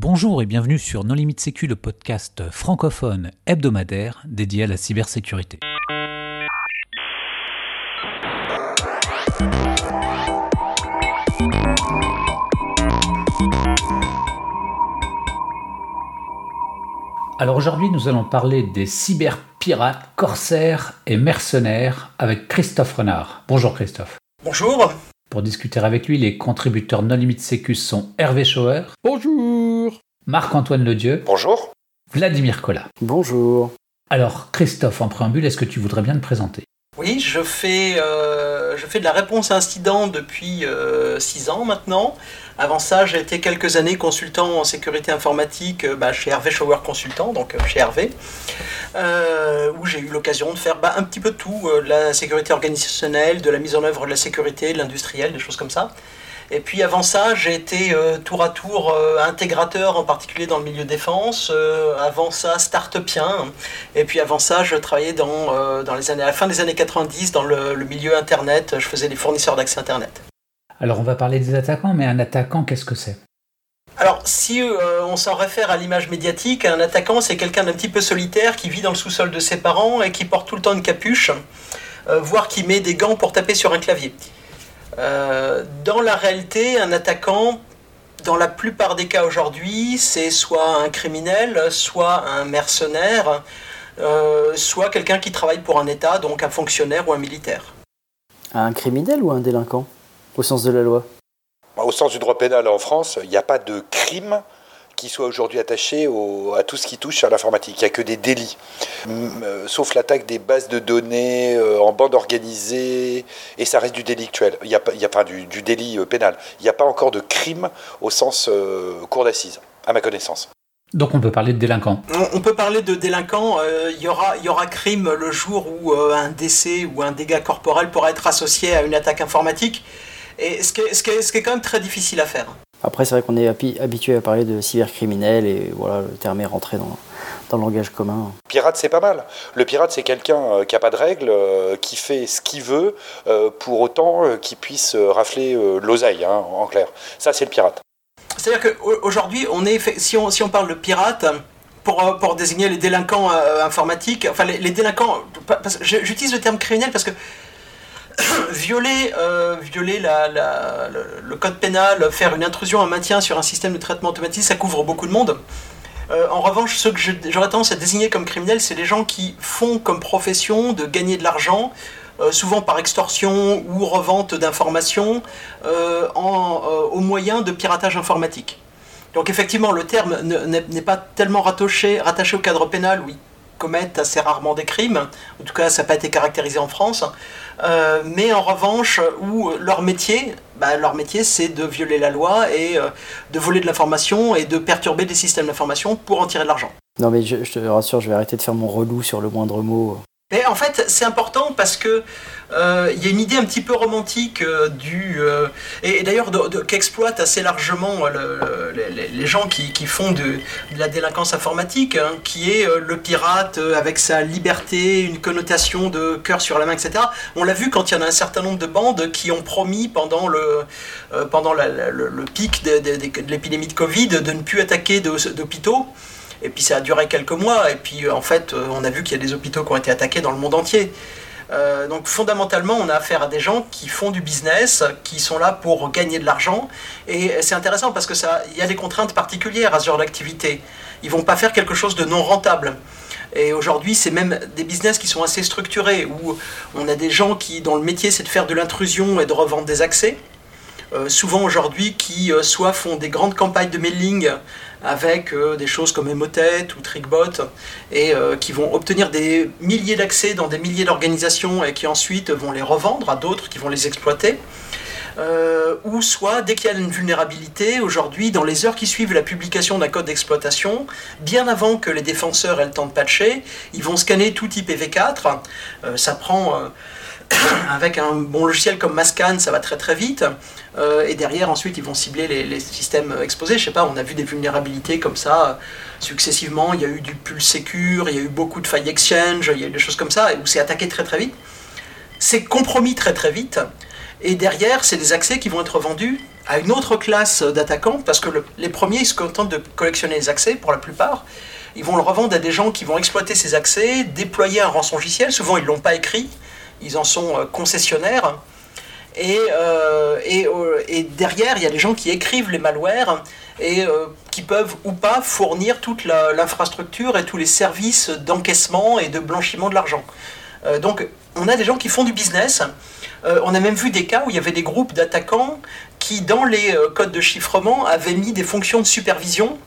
Bonjour et bienvenue sur Non Limite Sécu, le podcast francophone hebdomadaire dédié à la cybersécurité. Alors aujourd'hui, nous allons parler des cyberpirates, corsaires et mercenaires avec Christophe Renard. Bonjour Christophe. Bonjour. Pour discuter avec lui, les contributeurs non limite sécu sont Hervé Schauer. Bonjour. Marc-Antoine Ledieu. Bonjour. Vladimir Collat. Bonjour. Alors Christophe, en préambule, est-ce que tu voudrais bien te présenter? Oui, je fais, euh, je fais de la réponse à incident depuis 6 ans maintenant. Avant ça, j'ai été quelques années consultant en sécurité informatique euh, bah, chez Hervé Shower Consultant, donc euh, chez Hervé, euh, où j'ai eu l'occasion de faire bah, un petit peu tout, de la sécurité organisationnelle, de la mise en œuvre de la sécurité, de l'industriel, des choses comme ça. Et puis avant ça, j'ai été tour à tour intégrateur, en particulier dans le milieu défense. avant ça, start-upien. Et puis avant ça, je travaillais dans, dans les années, à la fin des années 90 dans le, le milieu Internet. Je faisais des fournisseurs d'accès Internet. Alors on va parler des attaquants, mais un attaquant, qu'est-ce que c'est? Alors, si euh, on s'en réfère à l'image médiatique, un attaquant, c'est quelqu'un d'un petit peu solitaire qui vit dans le sous-sol de ses parents et qui porte tout le temps une capuche, euh, voire qui met des gants pour taper sur un clavier. Euh, dans la réalité, un attaquant, dans la plupart des cas aujourd'hui, c'est soit un criminel, soit un mercenaire, soit quelqu'un qui travaille pour un État, donc un fonctionnaire ou un militaire. Un criminel ou un délinquant au sens de la loi? Bah, Au sens du droit pénal en France, il n'y a pas de crime qui soit aujourd'hui attaché à tout ce qui touche à l'informatique. Il n'y a que des délits, euh, sauf l'attaque des bases de données euh, en bande organisée, et ça reste du délictuel. Il n'y a, a pas du, délit euh, pénal. Il n'y a pas encore de crime au sens cour d'assises, à ma connaissance. Donc on peut parler de délinquant. On peut parler de délinquant. Il y, aura, y aura crime le jour où un décès ou un dégât corporel pourra être associé à une attaque informatique. Et ce qui, est, ce, qui est, quand même très difficile à faire. Après, c'est vrai qu'on est habitué à parler de cybercriminel et voilà, le terme est rentré dans, dans le langage commun. Pirate, c'est pas mal. Le pirate, c'est quelqu'un euh, qui n'a pas de règles, euh, qui fait ce qu'il veut, euh, pour autant qu'il puisse rafler l'oseille, hein, en clair. Ça, c'est le pirate. C'est-à-dire qu'aujourd'hui, on est, si, on, si on parle de pirate, pour, pour, désigner les délinquants informatiques, enfin les, les délinquants, j'utilise le terme criminel parce que violer, euh, le, code pénal, faire une intrusion, un maintien sur un système de traitement automatique, ça couvre beaucoup de monde. Euh, en revanche, ceux que j'aurais tendance à désigner comme criminels, c'est les gens qui font comme profession de gagner de l'argent, euh, souvent par extorsion ou revente d'informations, au moyen de piratage informatique. Donc effectivement, le terme n'est pas tellement rattaché, rattaché au cadre pénal, oui commettent assez rarement des crimes, en tout cas ça n'a pas été caractérisé en France, euh, mais en revanche où leur métier, bah, leur métier c'est de violer la loi et euh, de voler de l'information et de perturber des systèmes d'information pour en tirer de l'argent. Non mais je, te rassure, je vais arrêter de faire mon relou sur le moindre mot. Mais en fait, c'est important parce que il y a une idée un petit peu romantique euh, du euh, et, d'ailleurs qu'exploitent assez largement les, gens qui, font de, la délinquance informatique, hein, qui est le pirate avec sa liberté, une connotation de cœur sur la main, etc. On l'a vu quand il y en a un certain nombre de bandes qui ont promis pendant le pendant le, pic de l'épidémie de Covid de ne plus attaquer d'hôpitaux. Et puis ça a duré quelques mois, et puis en fait, on a vu qu'il y a des hôpitaux qui ont été attaqués dans le monde entier. Euh, donc fondamentalement, on a affaire à des gens qui font du business, qui sont là pour gagner de l'argent. Et c'est intéressant parce que ça, il y a des contraintes particulières à ce genre d'activité. Ils vont pas faire quelque chose de non rentable. Et aujourd'hui, c'est même des business qui sont assez structurés, où on a des gens qui, dont le métier, c'est de faire de l'intrusion et de revendre des accès. Euh, souvent aujourd'hui, qui euh, soit font des grandes campagnes de mailing avec euh, des choses comme Emotet ou Trickbot et euh, qui vont obtenir des milliers d'accès dans des milliers d'organisations et qui ensuite vont les revendre à d'autres qui vont les exploiter. Euh, ou soit dès qu'il y a une vulnérabilité, aujourd'hui, dans les heures qui suivent la publication d'un code d'exploitation, bien avant que les défenseurs aient le temps de patcher, ils vont scanner tout IPv4. ça prend avec un bon logiciel comme Mascan, ça va très très vite. Euh, et derrière, ensuite, ils vont cibler les, systèmes exposés. Je sais pas, on a vu des vulnérabilités comme ça euh, successivement. Il y a eu du Pulse Secure, il y a eu beaucoup de failles Exchange, il y a eu des choses comme ça, où c'est attaqué très très vite. C'est compromis très très vite. Et derrière, c'est des accès qui vont être vendus à une autre classe d'attaquants, parce que les premiers, ils se contentent de collectionner les accès pour la plupart. Ils vont le revendre à des gens qui vont exploiter ces accès, déployer un rançongiciel. Souvent, ils ne l'ont pas écrit, ils en sont concessionnaires. Et, et, et, derrière, il y a des gens qui écrivent les malwares et qui peuvent ou pas fournir toute l'infrastructure et tous les services d'encaissement et de blanchiment de l'argent. donc, on a des gens qui font du business. Euh, on a même vu des cas où il y avait des groupes d'attaquants qui, dans les euh, codes de chiffrement, avaient mis des fonctions de supervision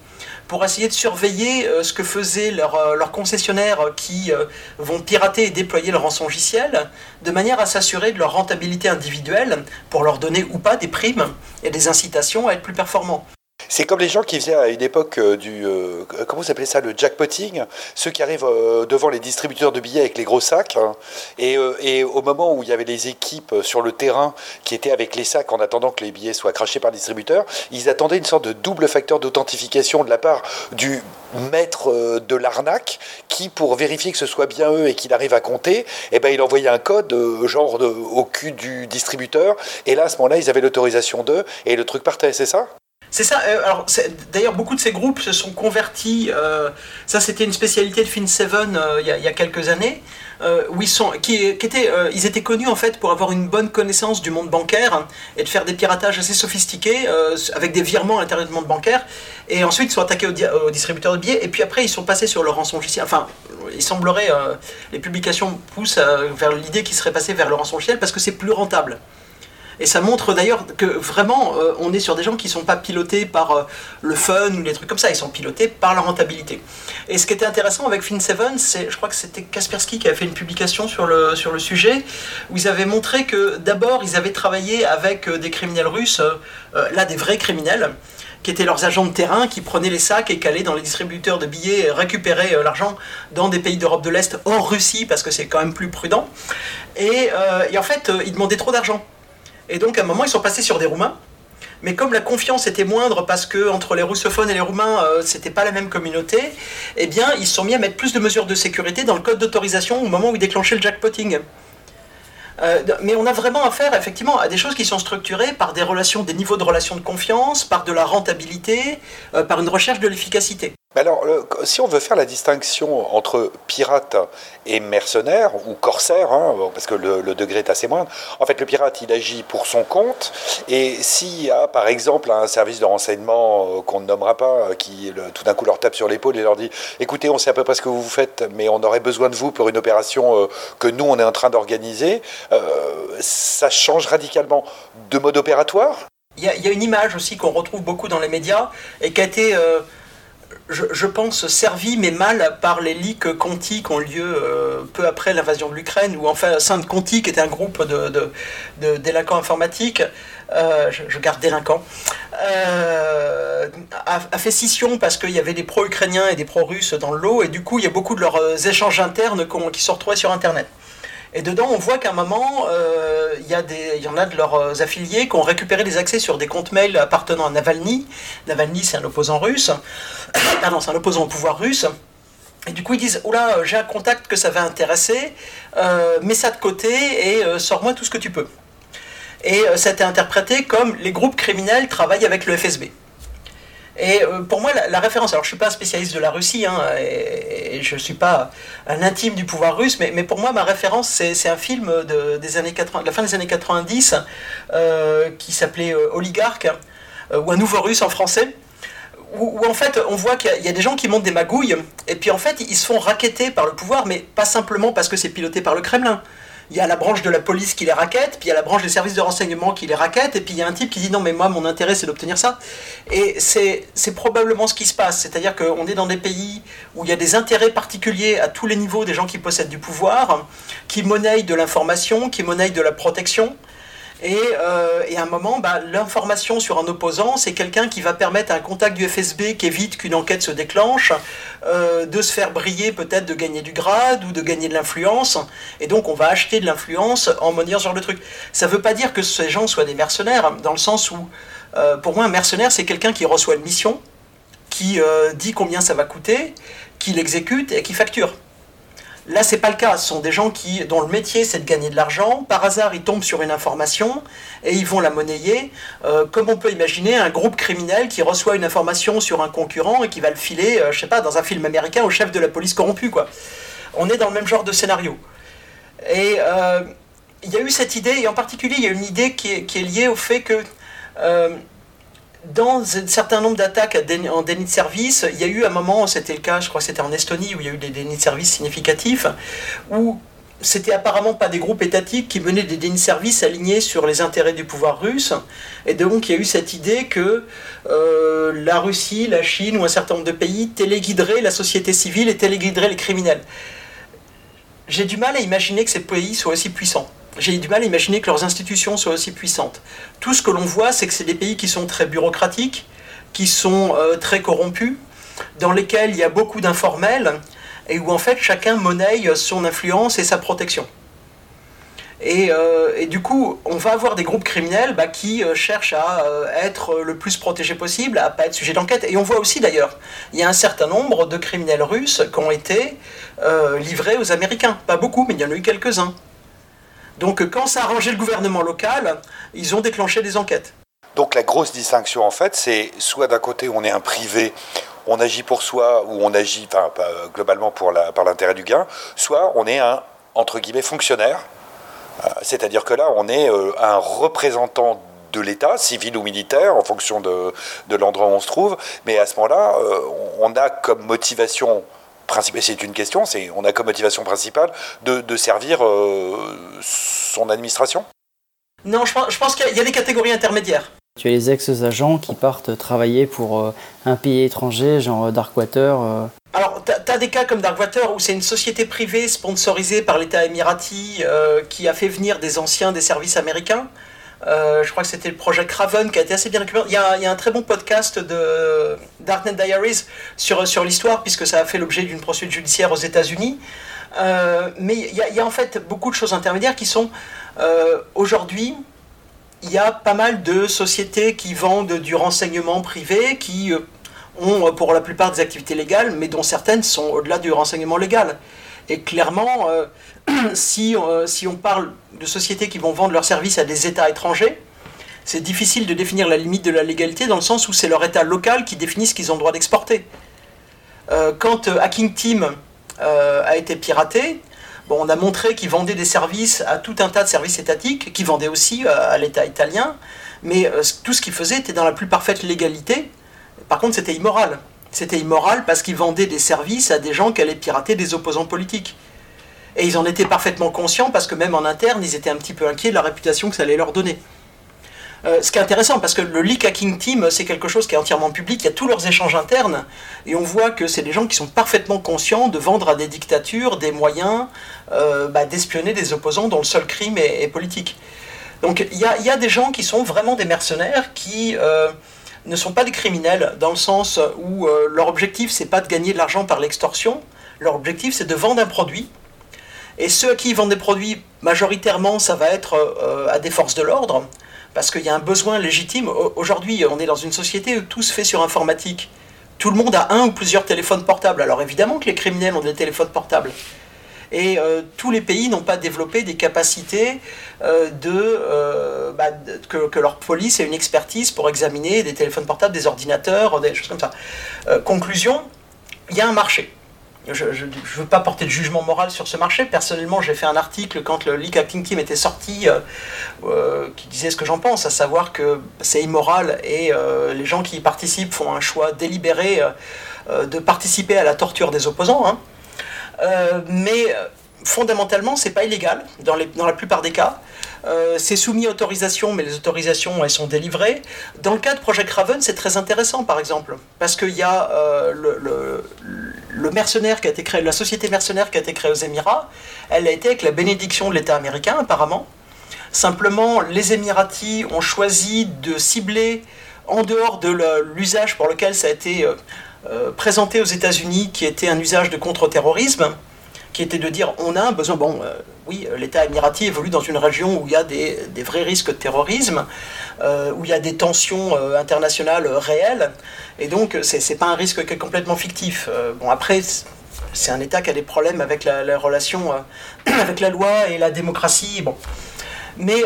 pour essayer de surveiller euh, ce que faisaient leurs concessionnaires qui vont pirater et déployer leur rançongiciel, de manière à s'assurer de leur rentabilité individuelle pour leur donner ou pas des primes et des incitations à être plus performants. C'est comme les gens qui faisaient à une époque euh, du. Euh, comment vous appelez ça Le jackpotting. Ceux qui arrivent euh, devant les distributeurs de billets avec les gros sacs. Hein. et, au moment où il y avait les équipes sur le terrain qui étaient avec les sacs en attendant que les billets soient crachés par le distributeur, ils attendaient une sorte de double facteur d'authentification de la part du maître de l'arnaque qui, pour vérifier que ce soit bien eux et qu'il arrive à compter, eh ben, il envoyait un code genre au cul du distributeur. Et là, à ce moment-là, ils avaient l'autorisation d'eux et le truc partait, c'est ça? C'est ça. Euh, alors, d'ailleurs, beaucoup de ces groupes se sont convertis. Euh, ça, c'était une spécialité de Fin7 euh, il, y a, quelques années, où ils sont, qui, étaient, ils étaient connus en fait pour avoir une bonne connaissance du monde bancaire et de faire des piratages assez sophistiqués avec des virements à l'intérieur du monde bancaire. Et ensuite, ils sont attaqués aux, distributeurs de billets. Et puis après, ils sont passés sur le rançongiciel. Enfin, il semblerait, les publications poussent vers l'idée qu'ils seraient passés vers le rançongiciel parce que c'est plus rentable. Et ça montre d'ailleurs que vraiment, euh, on est sur des gens qui ne sont pas pilotés par euh, le fun ou des trucs comme ça, ils sont pilotés par la rentabilité. Et ce qui était intéressant avec Fin7, c'est, je crois que c'était Kaspersky qui a fait une publication sur le, sur le sujet, où ils avaient montré que d'abord, ils avaient travaillé avec euh, des criminels russes, là des vrais criminels, qui étaient leurs agents de terrain, qui prenaient les sacs et qui allaient dans les distributeurs de billets récupérer l'argent dans des pays d'Europe de l'Est, hors Russie, parce que c'est quand même plus prudent. Et, et en fait, ils demandaient trop d'argent. Et donc, à un moment, ils sont passés sur des Roumains. Mais comme la confiance était moindre parce que entre les russophones et les roumains, euh, c'était pas la même communauté, eh bien, ils se sont mis à mettre plus de mesures de sécurité dans le code d'autorisation au moment où ils déclenchaient le jackpotting. Euh, mais on a vraiment affaire effectivement à des choses qui sont structurées par des relations, des niveaux de relations de confiance, par de la rentabilité, euh, par une recherche de l'efficacité. Alors, si on veut faire la distinction entre pirate et mercenaire, ou corsaire, hein, parce que le, degré est assez moindre, en fait, le pirate, il agit pour son compte, et s'il y a, par exemple, un service de renseignement euh, qu'on ne nommera pas, qui tout d'un coup leur tape sur l'épaule et leur dit, écoutez, on sait à peu près ce que vous faites, mais on aurait besoin de vous pour une opération que nous, on est en train d'organiser, euh, ça change radicalement de mode opératoire? Il y, a une image aussi qu'on retrouve beaucoup dans les médias et qui a été, euh, je, pense, servie mais mal par les leaks Conti qui ont lieu euh, peu après l'invasion de l'Ukraine, ou enfin Sainte Conti, qui était un groupe de, délinquants informatiques, je, garde délinquants, a, fait scission parce qu'il y avait des pro-ukrainiens et des pro-russes dans le lot, et du coup il y a beaucoup de leurs échanges internes qui sont retrouvés sur Internet. Et dedans, on voit qu'à un moment, euh, il y, en a de leurs euh, affiliés qui ont récupéré des accès sur des comptes mails appartenant à Navalny. Navalny, c'est un opposant russe. Pardon, c'est un opposant au pouvoir russe. Et du coup, ils disent Oula, j'ai un contact que ça va intéresser, euh, mets ça de côté et sors-moi tout ce que tu peux. Et ça a été interprété comme les groupes criminels travaillent avec le FSB. Et euh, pour moi, la, référence, alors je ne suis pas un spécialiste de la Russie, hein, et, je ne suis pas un intime du pouvoir russe, mais, pour moi, ma référence, c'est un film de, des années 80, de la fin des années 90 euh, qui s'appelait euh, Oligarque, ou Un nouveau russe en français. Où, en fait on voit qu'il y, a des gens qui montent des magouilles, et puis en fait ils se font raqueter par le pouvoir, mais pas simplement parce que c'est piloté par le Kremlin il y a la branche de la police qui les raquette, puis il y a la branche des services de renseignement qui les raquette, et puis il y a un type qui dit non mais moi mon intérêt c'est d'obtenir ça. Et c'est probablement ce qui se passe, c'est-à-dire qu'on est dans des pays où il y a des intérêts particuliers à tous les niveaux des gens qui possèdent du pouvoir, qui monnaient de l'information, qui monnaient de la protection, euh, et, à un moment, bah, l'information sur un opposant, c'est quelqu'un qui va permettre à un contact du FSB qui évite qu'une enquête se déclenche, euh, de se faire briller peut-être de gagner du grade ou de gagner de l'influence. Et donc on va acheter de l'influence en monnaie ce genre de truc. Ça ne veut pas dire que ces gens soient des mercenaires, dans le sens où, euh, pour moi, un mercenaire, c'est quelqu'un qui reçoit une mission, qui dit combien ça va coûter, qui l'exécute et qui facture. Là, c'est pas le cas. Ce sont des gens qui, dont le métier, c'est de gagner de l'argent. Par hasard, ils tombent sur une information et ils vont la monnayer. Euh, comme on peut imaginer un groupe criminel qui reçoit une information sur un concurrent et qui va le filer, euh, je sais pas, dans un film américain au chef de la police corrompue, quoi. On est dans le même genre de scénario. Et euh, il y a eu cette idée, et en particulier, il y a une idée qui est, qui est liée au fait que dans un certain nombre d'attaques en déni de service, il y a eu un moment, c'était le cas, je crois que c'était en Estonie, où il y a eu des dénis de service significatifs, où c'était apparemment pas des groupes étatiques qui menaient des dénis de service alignés sur les intérêts du pouvoir russe. Et donc il y a eu cette idée que euh, la Russie, la Chine ou un certain nombre de pays téléguideraient la société civile et téléguideraient les criminels. J'ai du mal à imaginer que ces pays soient aussi puissants j'ai du mal à imaginer que leurs institutions soient aussi puissantes. Tout ce que l'on voit, c'est que c'est des pays qui sont très bureaucratiques, qui sont euh, très corrompus, dans lesquels il y a beaucoup d'informels, et où en fait chacun monnaie son influence et sa protection. Et, euh, du coup, on va avoir des groupes criminels bah, qui euh, cherchent à être le plus protégés possible, à pas être sujet d'enquête. Et on voit aussi d'ailleurs, il y a un certain nombre de criminels russes qui ont été livrés aux Américains. Pas beaucoup, mais il y en a eu quelques-uns. Donc quand ça a arrangé le gouvernement local, ils ont déclenché des enquêtes. Donc la grosse distinction en fait, c'est soit d'un côté on est un privé, on agit pour soi ou on agit enfin, globalement pour la, par l'intérêt du gain, soit on est un entre guillemets fonctionnaire, euh, c'est-à-dire que là on est euh, un représentant de l'État, civil ou militaire, en fonction de, de l'endroit où on se trouve, mais à ce moment-là, euh, on a comme motivation c'est une question, c'est on a comme motivation principale de, servir euh, son administration? Non, je pense, je pense qu'il y a des catégories intermédiaires. Tu as les ex-agents qui partent travailler pour euh, un pays étranger, genre euh, Darkwater. Alors, tu as, des cas comme Darkwater où c'est une société privée sponsorisée par l'État émirati qui a fait venir des anciens des services américains. Euh, je crois que c'était le projet Craven qui a été assez bien documenté. Il y a, un très bon podcast de Darknet Diaries sur, sur l'histoire, puisque ça a fait l'objet d'une poursuite judiciaire aux États-Unis. Euh, mais il y, a, il y, a, en fait beaucoup de choses intermédiaires qui sont euh, aujourd'hui. Il y a pas mal de sociétés qui vendent du renseignement privé, qui ont pour la plupart des activités légales, mais dont certaines sont au-delà du renseignement légal. Et clairement, si, euh, si on parle de sociétés qui vont vendre leurs services à des États étrangers, c'est difficile de définir la limite de la légalité dans le sens où c'est leur État local qui définit ce qu'ils ont le droit d'exporter. Euh, quand euh, Hacking Team a été piraté, bon, on a montré qu'ils vendaient des services à tout un tas de services étatiques, qui vendaient aussi à l'État italien, mais tout ce qu'ils faisaient était dans la plus parfaite légalité. Par contre, c'était immoral. C'était immoral parce qu'ils vendaient des services à des gens qui allaient pirater des opposants politiques. Et ils en étaient parfaitement conscients parce que même en interne, ils étaient un petit peu inquiets de la réputation que ça allait leur donner. Euh, ce qui est intéressant, parce que le leak hacking team, c'est quelque chose qui est entièrement public, il y a tous leurs échanges internes, et on voit que c'est des gens qui sont parfaitement conscients de vendre à des dictatures des moyens euh, bah, d'espionner des opposants dont le seul crime est, politique. Donc il y a, des gens qui sont vraiment des mercenaires qui euh, ne sont pas des criminels, dans le sens où leur objectif, c'est pas de gagner de l'argent par l'extorsion, leur objectif, c'est de vendre un produit et ceux qui vendent des produits, majoritairement, ça va être euh, à des forces de l'ordre, parce qu'il y a un besoin légitime. Aujourd'hui, on est dans une société où tout se fait sur informatique. Tout le monde a un ou plusieurs téléphones portables. Alors évidemment que les criminels ont des téléphones portables. Et euh, tous les pays n'ont pas développé des capacités euh, de, bah, que, leur police ait une expertise pour examiner des téléphones portables, des ordinateurs, des choses comme ça. conclusion, il y a un marché je ne veux pas porter de jugement moral sur ce marché. Personnellement, j'ai fait un article quand le Leak Acting Team était sorti euh, euh, qui disait ce que j'en pense, à savoir que c'est immoral et euh, les gens qui y participent font un choix délibéré de participer à la torture des opposants. Hein. Mais fondamentalement, c'est pas illégal dans, la plupart des cas. Euh, c'est soumis à autorisation, mais les autorisations, elles sont délivrées. Dans le cas de Project Raven, c'est très intéressant, par exemple, parce qu'il y a euh, le, mercenaire qui a été créé, la société mercenaire qui a été créée aux Émirats, elle a été avec la bénédiction de l'État américain, apparemment. Simplement, les Émiratis ont choisi de cibler, en dehors de l'usage pour lequel ça a été euh, présenté aux États-Unis, qui était un usage de contre-terrorisme, qui était de dire on a un besoin. Bon, euh, oui, l'État émirati évolue dans une région où il y a des, vrais risques de terrorisme, euh, où il y a des tensions euh, internationales réelles, et donc c'est n'est pas un risque qui est complètement fictif. bon, après, c'est un État qui a des problèmes avec la, relation avec la loi et la démocratie. Bon. Mais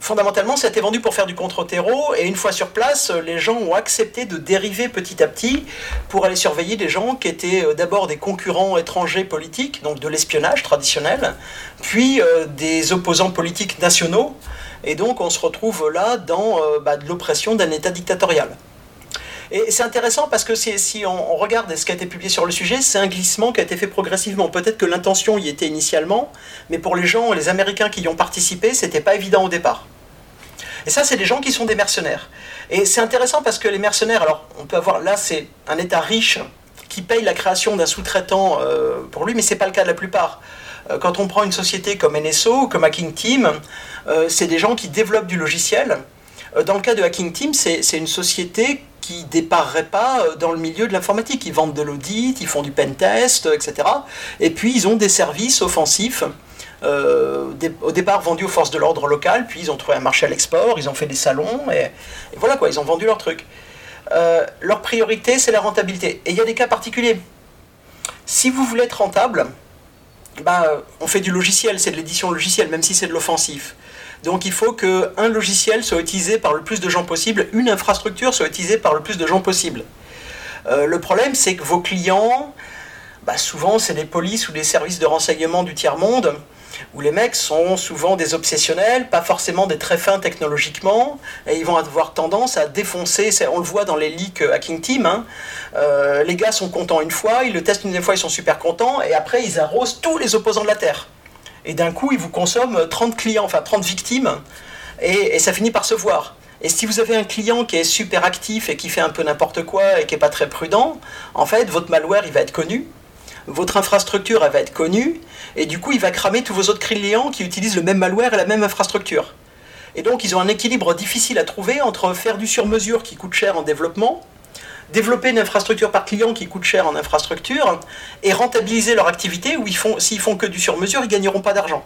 fondamentalement, ça a été vendu pour faire du contre-terreau, et une fois sur place, les gens ont accepté de dériver petit à petit pour aller surveiller des gens qui étaient euh, d'abord des concurrents étrangers politiques, donc de l'espionnage traditionnel, puis euh, des opposants politiques nationaux, et donc on se retrouve là dans euh, bah, de l'oppression d'un État dictatorial. Et c'est intéressant parce que si, on, regarde ce qui a été publié sur le sujet, c'est un glissement qui a été fait progressivement. Peut-être que l'intention y était initialement, mais pour les gens, les Américains qui y ont participé, c'était pas évident au départ. Et ça, c'est des gens qui sont des mercenaires. Et c'est intéressant parce que les mercenaires, alors on peut avoir là, c'est un État riche qui paye la création d'un sous-traitant euh, pour lui, mais c'est pas le cas de la plupart. Euh, quand on prend une société comme NSO, comme Hacking Team, euh, c'est des gens qui développent du logiciel. Dans le cas de Hacking Team, c'est une société qui déparerait pas euh, dans le milieu de l'informatique. Ils vendent de l'audit, ils font du pen test, etc. Et puis ils ont des services offensifs. Euh, au départ vendus aux forces de l'ordre local, puis ils ont trouvé un marché à l'export, ils ont fait des salons, et, voilà quoi, ils ont vendu leur truc. Euh, leur priorité, c'est la rentabilité. Et il y a des cas particuliers. Si vous voulez être rentable, bah, on fait du logiciel, c'est de l'édition logicielle, même si c'est de l'offensif. Donc il faut qu'un logiciel soit utilisé par le plus de gens possible, une infrastructure soit utilisée par le plus de gens possible. Euh, le problème, c'est que vos clients, bah, souvent, c'est des polices ou des services de renseignement du tiers-monde, où les mecs sont souvent des obsessionnels, pas forcément des très fins technologiquement, et ils vont avoir tendance à défoncer, on le voit dans les leaks Hacking Team, hein. euh, les gars sont contents une fois, ils le testent une fois, ils sont super contents, et après ils arrosent tous les opposants de la Terre et d'un coup, ils vous consomment 30 clients, enfin 30 victimes, et, ça finit par se voir. Et si vous avez un client qui est super actif et qui fait un peu n'importe quoi et qui n'est pas très prudent, en fait, votre malware, il va être connu, votre infrastructure, elle va être connue, et du coup, il va cramer tous vos autres clients qui utilisent le même malware et la même infrastructure. Et donc, ils ont un équilibre difficile à trouver entre faire du sur-mesure qui coûte cher en développement, développer une infrastructure par client qui coûte cher en infrastructure et rentabiliser leur activité où ils font, s'ils font que du sur-mesure, ils gagneront pas d'argent.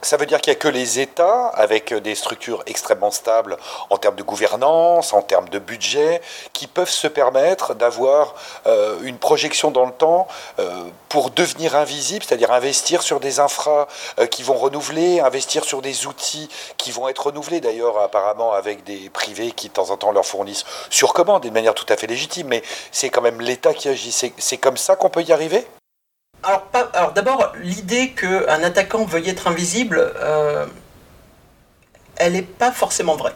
Ça veut dire qu'il n'y a que les États, avec des structures extrêmement stables en termes de gouvernance, en termes de budget, qui peuvent se permettre d'avoir euh, une projection dans le temps euh, pour devenir invisible, c'est-à-dire investir sur des infras euh, qui vont renouveler, investir sur des outils qui vont être renouvelés, d'ailleurs apparemment avec des privés qui de temps en temps leur fournissent sur commande, de manière tout à fait légitime, mais c'est quand même l'État qui agit. C'est comme ça qu'on peut y arriver? Alors, d'abord, l'idée qu'un attaquant veuille être invisible, euh, elle n'est pas forcément vraie.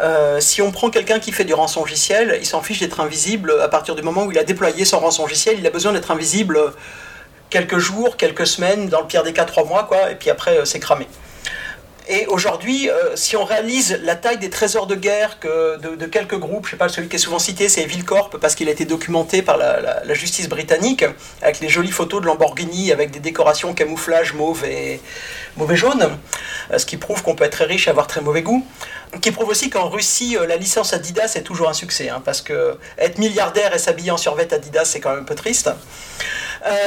Euh, si on prend quelqu'un qui fait du rançongiciel, il s'en fiche d'être invisible à partir du moment où il a déployé son rançongiciel, il a besoin d'être invisible quelques jours, quelques semaines, dans le pire des cas trois mois, quoi, et puis après euh, c'est cramé. Et aujourd'hui, euh, si on réalise la taille des trésors de guerre de, quelques groupes, je sais pas, celui qui est souvent cité, c'est Vilcorp, parce qu'il a été documenté par la, justice britannique, avec les jolies photos de Lamborghini, avec des décorations camouflage mauve et mauvais jaune, euh, ce qui prouve qu'on peut être très riche et avoir très mauvais goût. Qui prouve aussi qu'en Russie, euh, la licence Adidas est toujours un succès, hein, parce que être milliardaire et s'habiller en survêt Adidas, c'est quand même un peu triste.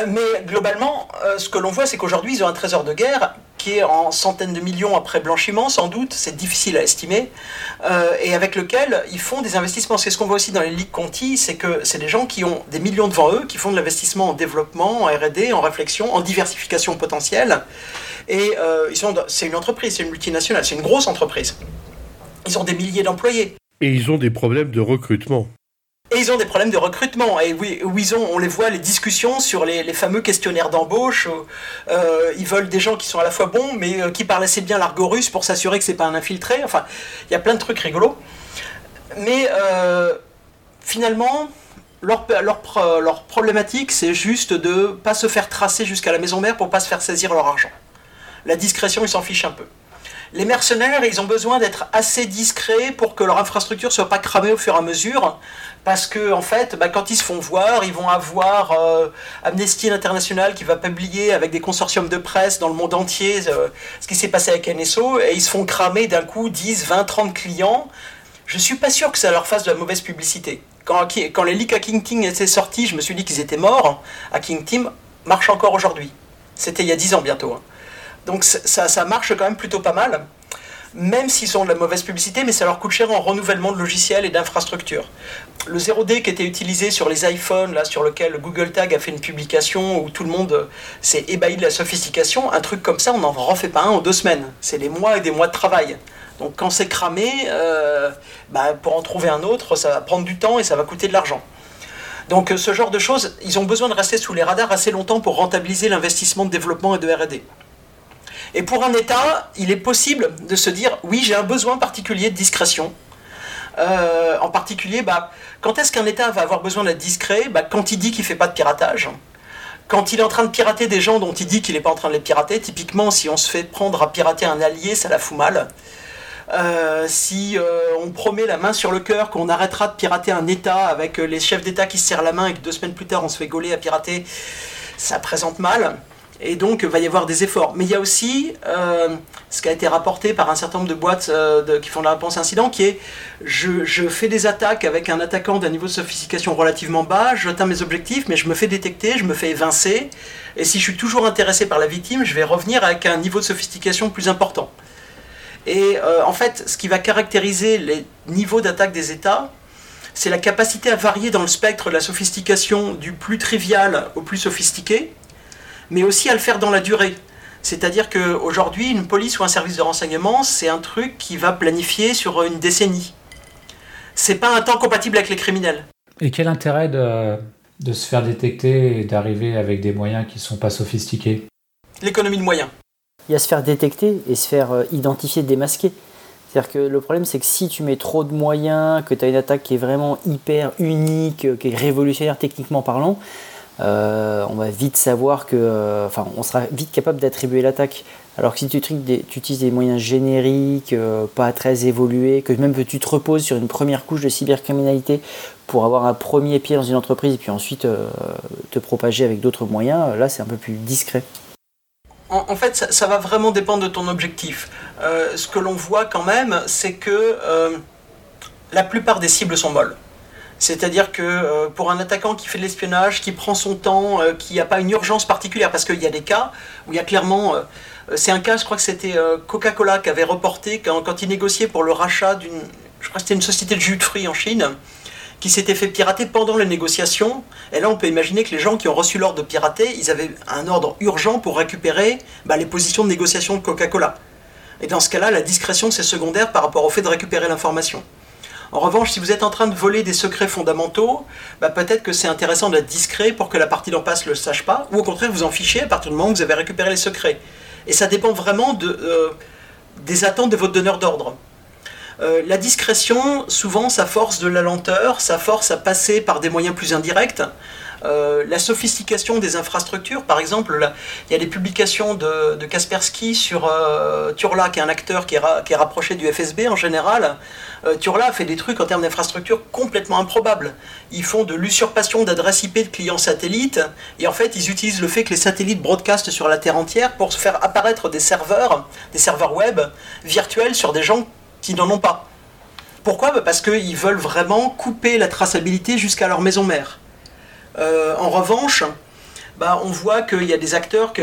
Mais globalement, ce que l'on voit, c'est qu'aujourd'hui, ils ont un trésor de guerre qui est en centaines de millions après blanchiment, sans doute, c'est difficile à estimer, euh, et avec lequel ils font des investissements. C'est ce qu'on voit aussi dans les ligues Conti, c'est que c'est des gens qui ont des millions devant eux, qui font de l'investissement en développement, en R&D, en réflexion, en diversification potentielle, et euh, c'est une entreprise, c'est une multinationale, c'est une grosse entreprise. Ils ont des milliers d'employés. Et ils ont des problèmes de recrutement. Et ils ont des problèmes de recrutement. Et oui, où ils ont, on les voit, les discussions sur les, fameux questionnaires d'embauche. Euh, ils veulent des gens qui sont à la fois bons, mais euh, qui parlent assez bien l'argot russe pour s'assurer que c'est pas un infiltré. Enfin, il y a plein de trucs rigolos. Mais euh, finalement, leur, leur, leur problématique, c'est juste de pas se faire tracer jusqu'à la maison mère pour pas se faire saisir leur argent. La discrétion, ils s'en fichent un peu. Les mercenaires, ils ont besoin d'être assez discrets pour que leur infrastructure soit pas cramée au fur et à mesure, parce que en fait, bah, quand ils se font voir, ils vont avoir euh, Amnesty International qui va publier avec des consortiums de presse dans le monde entier euh, ce qui s'est passé avec NSO, et ils se font cramer d'un coup 10, 20, 30 clients. Je suis pas sûr que ça leur fasse de la mauvaise publicité. Quand, les leaks Hacking Team étaient sortis, je me suis dit qu'ils étaient morts. Hacking Team marche encore aujourd'hui. C'était il y a 10 ans bientôt. Hein. Donc ça, marche quand même plutôt pas mal. même s'ils sont de la mauvaise publicité, mais ça leur coûte cher en renouvellement de logiciels et d'infrastructures. Le 0D qui était utilisé sur les iPhones, là, sur lequel Google Tag a fait une publication où tout le monde s'est ébahi de la sophistication, un truc comme ça, on n'en refait pas un en deux semaines. C'est des mois et des mois de travail. Donc quand c'est cramé, euh, bah, pour en trouver un autre, ça va prendre du temps et ça va coûter de l'argent. Donc euh, ce genre de choses, ils ont besoin de rester sous les radars assez longtemps pour rentabiliser l'investissement de développement et de RD. Et pour un État, il est possible de se dire, oui, j'ai un besoin particulier de discrétion. Euh, en particulier, bah, quand est-ce qu'un État va avoir besoin d'être discret? Bah, Quand il dit qu'il ne fait pas de piratage. Quand il est en train de pirater des gens dont il dit qu'il n'est pas en train de les pirater, typiquement si on se fait prendre à pirater un allié, ça la fout mal. Euh, si euh, on promet la main sur le cœur qu'on arrêtera de pirater un État avec les chefs d'État qui se serrent la main et que deux semaines plus tard on se fait gauler à pirater, ça présente mal et donc il va y avoir des efforts. Mais il y a aussi euh, ce qui a été rapporté par un certain nombre de boîtes euh, qui font la réponse incident, qui est je, fais des attaques avec un attaquant d'un niveau de sophistication relativement bas, j'atteins mes objectifs, mais je me fais détecter, je me fais évincer, et si je suis toujours intéressé par la victime, je vais revenir avec un niveau de sophistication plus important. Et euh, en fait, ce qui va caractériser les niveaux d'attaque des États, c'est la capacité à varier dans le spectre de la sophistication du plus trivial au plus sophistiqué, mais aussi à le faire dans la durée. C'est-à-dire qu'aujourd'hui, une police ou un service de renseignement, c'est un truc qui va planifier sur une décennie. C'est pas un temps compatible avec les criminels. Et quel intérêt de, de se faire détecter et d'arriver avec des moyens qui ne sont pas sophistiqués? L'économie de moyens. Il y a se faire détecter et se faire euh, identifier, démasquer. C'est-à-dire que le problème, c'est que si tu mets trop de moyens, que tu as une attaque qui est vraiment hyper unique, qui est révolutionnaire techniquement parlant, euh, on va vite savoir que, euh, enfin, on sera vite capable d'attribuer l'attaque. Alors que si tu, utilises des moyens génériques, euh, pas très évolués, que même tu te reposes sur une première couche de cybercriminalité pour avoir un premier pied dans une entreprise puis ensuite te propager avec d'autres moyens, là c'est un peu plus discret. En, fait, ça, va vraiment dépendre de ton objectif. ce que l'on voit quand même, c'est que la plupart des cibles sont molles. C'est-à-dire que euh, pour un attaquant qui fait de l'espionnage, qui prend son temps, euh, qui n'a pas une urgence particulière, parce qu'il y a des cas où il y a clairement... Euh, c'est un cas, je crois que c'était Coca-Cola qui avait reporté quand, il négociait pour le rachat d'une... Je crois que c'était une société de jus de fruits en Chine, qui s'était fait pirater pendant les négociations. Et là, on peut imaginer que les gens qui ont reçu l'ordre de pirater, ils avaient un ordre urgent pour récupérer bah, les positions de négociation de Coca-Cola. Et dans ce cas-là, la discrétion, c'est secondaire par rapport au fait de récupérer l'information. En revanche, si vous êtes en train de voler des secrets fondamentaux, bah, peut-être que c'est intéressant d'être discret pour que la partie d'en face ne le sache pas, ou au contraire vous en fichez à partir du moment où vous avez récupéré les secrets. Et ça dépend vraiment euh, des attentes de votre donneur d'ordre. Euh, la discrétion, souvent, ça force de la lenteur, ça force à passer par des moyens plus indirects. Euh, la sophistication des infrastructures, par exemple, il y a des publications de, Kaspersky sur Turla, qui est un acteur qui est rapproché du FSB en général, euh, Turla fait des trucs en termes d'infrastructure complètement improbables. Ils font de l'usurpation d'adresses IP de clients satellites, et en fait, ils utilisent le fait que les satellites broadcastent sur la Terre entière pour faire apparaître des serveurs, des serveurs web virtuels sur des gens qui n'en ont pas. Pourquoi? Bah, Parce qu'ils veulent vraiment couper la traçabilité jusqu'à leur maison mère. Euh, en revanche, bah, on voit qu'il y a des acteurs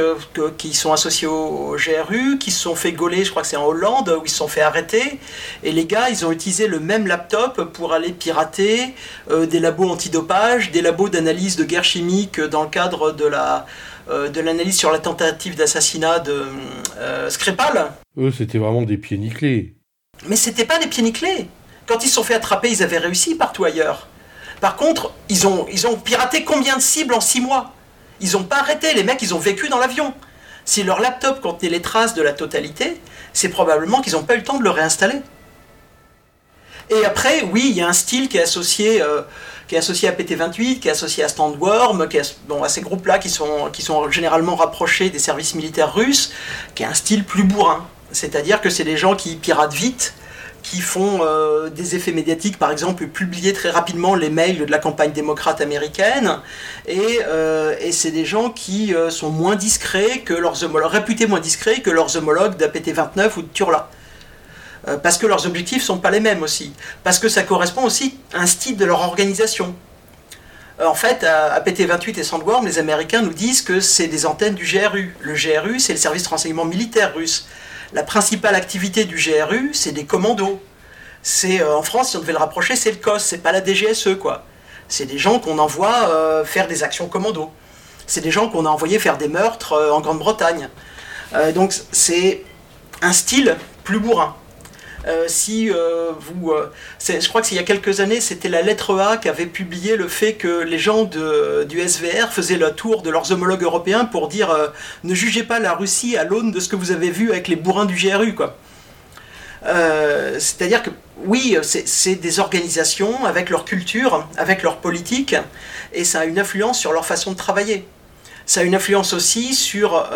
qui sont associés au, GRU, qui se sont fait gauler, je crois que c'est en Hollande, où ils se sont fait arrêter. Et les gars, ils ont utilisé le même laptop pour aller pirater euh, des labos antidopage, des labos d'analyse de guerre chimique dans le cadre de la euh, de l'analyse sur la tentative d'assassinat de euh, Skripal. Eux, c'était vraiment des pieds nickelés. Mais c'était pas des pieds nickelés. Quand ils se sont fait attraper, ils avaient réussi partout ailleurs. Par contre, ils ont, piraté combien de cibles en six mois? Ils n'ont pas arrêté, les mecs, ils ont vécu dans l'avion. Si leur laptop contenait les traces de la totalité, c'est probablement qu'ils n'ont pas eu le temps de le réinstaller. Et après, oui, il y a un style qui est associé, euh, qui est associé à PT28, qui est associé à Standworm, qui bon, à ces groupes-là qui sont, qui sont généralement rapprochés des services militaires russes, qui est un style plus bourrin. C'est-à-dire que c'est des gens qui piratent vite, qui font euh, des effets médiatiques, par exemple publier très rapidement les mails de la campagne démocrate américaine, et, euh, c'est des gens qui euh, sont moins discrets que leurs homologues, réputés moins discrets que leurs homologues d'APT29 ou de Turla. parce que leurs objectifs sont pas les mêmes aussi, parce que ça correspond aussi à un style de leur organisation. En fait, à APT28 et Sandworm, les Américains nous disent que c'est des antennes du GRU. Le GRU, c'est le service de renseignement militaire russe. La principale activité du GRU, c'est des commandos. C'est en France, si on devait le rapprocher, c'est le COS, c'est pas la DGSE quoi. C'est des gens qu'on envoie faire des actions commando. C'est des gens qu'on a envoyés faire des meurtres en Grande-Bretagne. donc c'est un style plus bourrin. Euh, si euh, vous, euh, je crois que il y a quelques années, c'était la lettre A qui avait publié le fait que les gens du SVR faisaient le tour de leurs homologues européens pour dire ne jugez pas la Russie à l'aune de ce que vous avez vu avec les bourrins du GRU. C'est-à-dire que oui, c'est des organisations avec leur culture, avec leur politique, et ça a une influence sur leur façon de travailler. Ça a une influence aussi sur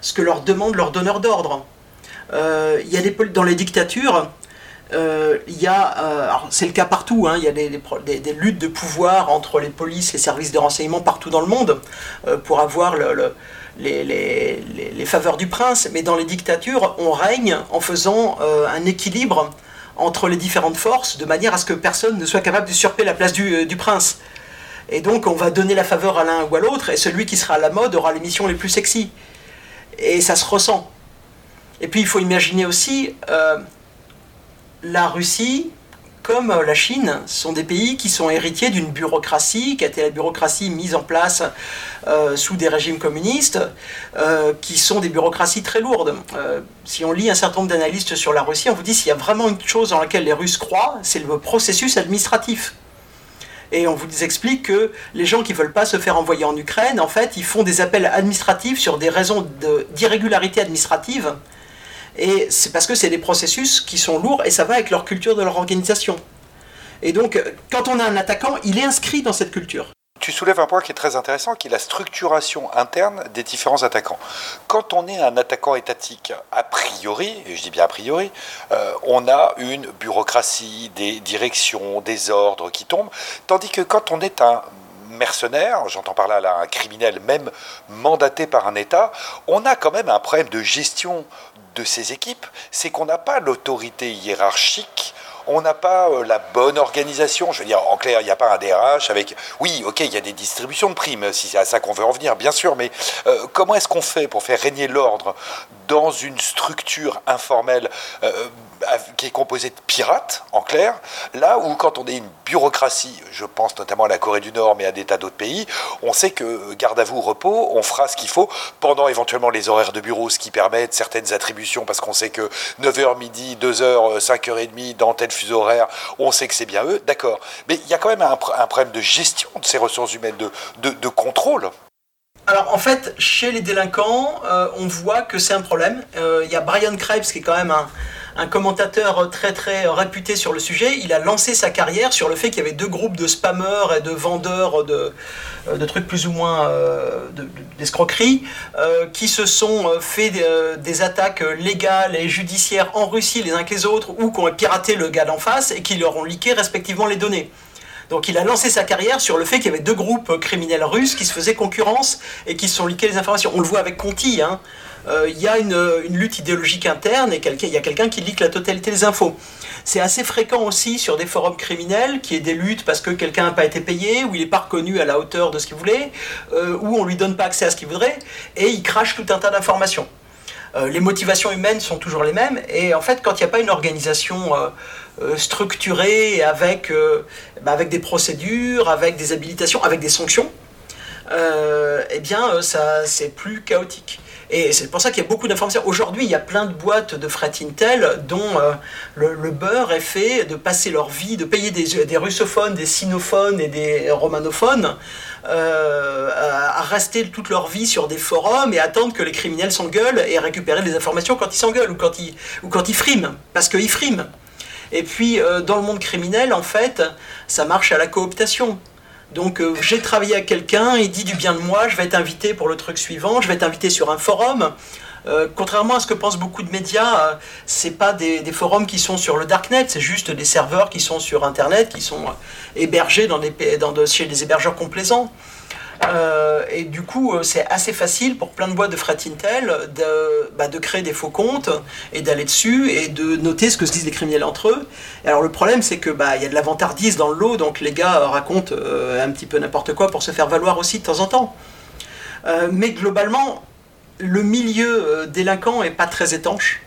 ce que leur demandent leurs donneurs d'ordre. Euh, il y a dans les dictatures, euh, euh, c'est le cas partout, hein, il y a des, luttes de pouvoir entre les polices, les services de renseignement partout dans le monde pour avoir le, les, faveurs du prince, mais dans les dictatures, on règne en faisant un équilibre entre les différentes forces de manière à ce que personne ne soit capable de surper la place du prince. Et donc on va donner la faveur à l'un ou à l'autre, et celui qui sera à la mode aura les missions les plus sexy. Et ça se ressent. Et puis il faut imaginer aussi euh, la Russie comme la Chine sont des pays qui sont héritiers d'une bureaucratie qui a été la bureaucratie mise en place euh, sous des régimes communistes, euh, qui sont des bureaucraties très lourdes. si on lit un certain nombre d'analystes sur la Russie, on vous dit s'il y a vraiment une chose dans laquelle les Russes croient, c'est le processus administratif. Et on vous explique que les gens qui ne veulent pas se faire envoyer en Ukraine, en fait, ils font des appels administratifs sur des raisons d'irrégularité administrative et c'est parce que c'est des processus qui sont lourds et ça va avec leur culture de leur organisation. Et donc, quand on a un attaquant, il est inscrit dans cette culture. Tu soulèves un point qui est très intéressant, qui est la structuration interne des différents attaquants. Quand on est un attaquant étatique, a priori, et je dis bien a priori, euh, on a une bureaucratie, des directions, des ordres qui tombent, tandis que quand on est un mercenaire, j'entends par là, un criminel même mandaté par un État, on a quand même un problème de gestion de ces équipes, c'est qu'on n'a pas l'autorité hiérarchique on n'a pas euh, la bonne organisation. Je veux dire, en clair, il n'y a pas un DRH avec. Oui, ok, il y a des distributions de primes, si c'est à ça qu'on veut en venir, bien sûr, mais euh, comment est-ce qu'on fait pour faire régner l'ordre dans une structure informelle euh, qui est composée de pirates, en clair, là où quand on est une bureaucratie, je pense notamment à la Corée du Nord, mais à des tas d'autres pays, on sait que garde à vous, repos, on fera ce qu'il faut pendant éventuellement les horaires de bureau, ce qui permet certaines attributions, parce qu'on sait que 9h midi, 2h, 5h30 dans tel fuseau horaire, on sait que c'est bien eux, d'accord. Mais il y a quand même un, problème de gestion de ces ressources humaines, de contrôle. Alors en fait, chez les délinquants, euh, on voit que c'est un problème. Euh, il y a Brian Krebs qui est quand même un, commentateur très très réputé sur le sujet. Il a lancé sa carrière sur le fait qu'il y avait deux groupes de spammers et de vendeurs de, euh, trucs plus ou moins d'escroquerie qui se sont fait des, attaques légales et judiciaires en Russie les uns que les autres ou qui ont piraté le gars d'en face et qui leur ont liqué respectivement les données. Donc il a lancé sa carrière sur le fait qu'il y avait deux groupes criminels russes qui se faisaient concurrence et qui se sont liqués les informations. On le voit avec Conti. Hein. Euh, il y a une, lutte idéologique interne et il y a quelqu'un qui lique la totalité des infos. C'est assez fréquent aussi sur des forums criminels qui est des luttes parce que quelqu'un n'a pas été payé, ou il n'est pas reconnu à la hauteur de ce qu'il voulait, euh, ou on lui donne pas accès à ce qu'il voudrait, et il crache tout un tas d'informations. Euh, les motivations humaines sont toujours les mêmes, et en fait, quand il n'y a pas une organisation euh, structuré avec, euh, bah, avec des procédures, avec des habilitations, avec des sanctions, euh, eh bien, ça, c'est plus chaotique. Et c'est pour ça qu'il y a beaucoup d'informations. Aujourd'hui, il y a plein de boîtes de fret Intel dont le, beurre est fait de passer leur vie, de payer des, des russophones, des sinophones et des romanophones à, rester toute leur vie sur des forums et attendre que les criminels s'engueulent et récupérer les informations quand ils s'engueulent ou quand ils, ou quand ils friment, parce qu'ils friment. Et puis, euh, dans le monde criminel, en fait, ça marche à la cooptation. Donc, euh, j'ai travaillé avec quelqu'un, il dit du bien de moi, je vais être invité pour le truc suivant, je vais être invité sur un forum. Euh, contrairement à ce que pensent beaucoup de médias, c'est pas des, forums qui sont sur le darknet, c'est juste des serveurs qui sont sur Internet, qui sont hébergés des, dans chez des hébergeurs complaisants. Euh, et du coup, euh, c'est assez facile pour plein de boîtes de fret Intel de, bah, de créer des faux comptes et d'aller dessus et de noter ce que se disent les criminels entre eux. Alors le problème, c'est que bah, y a de la vantardise dans le lot, donc les gars racontent euh, un petit peu n'importe quoi pour se faire valoir aussi de temps en temps. mais globalement, le milieu délinquant est pas très étanche.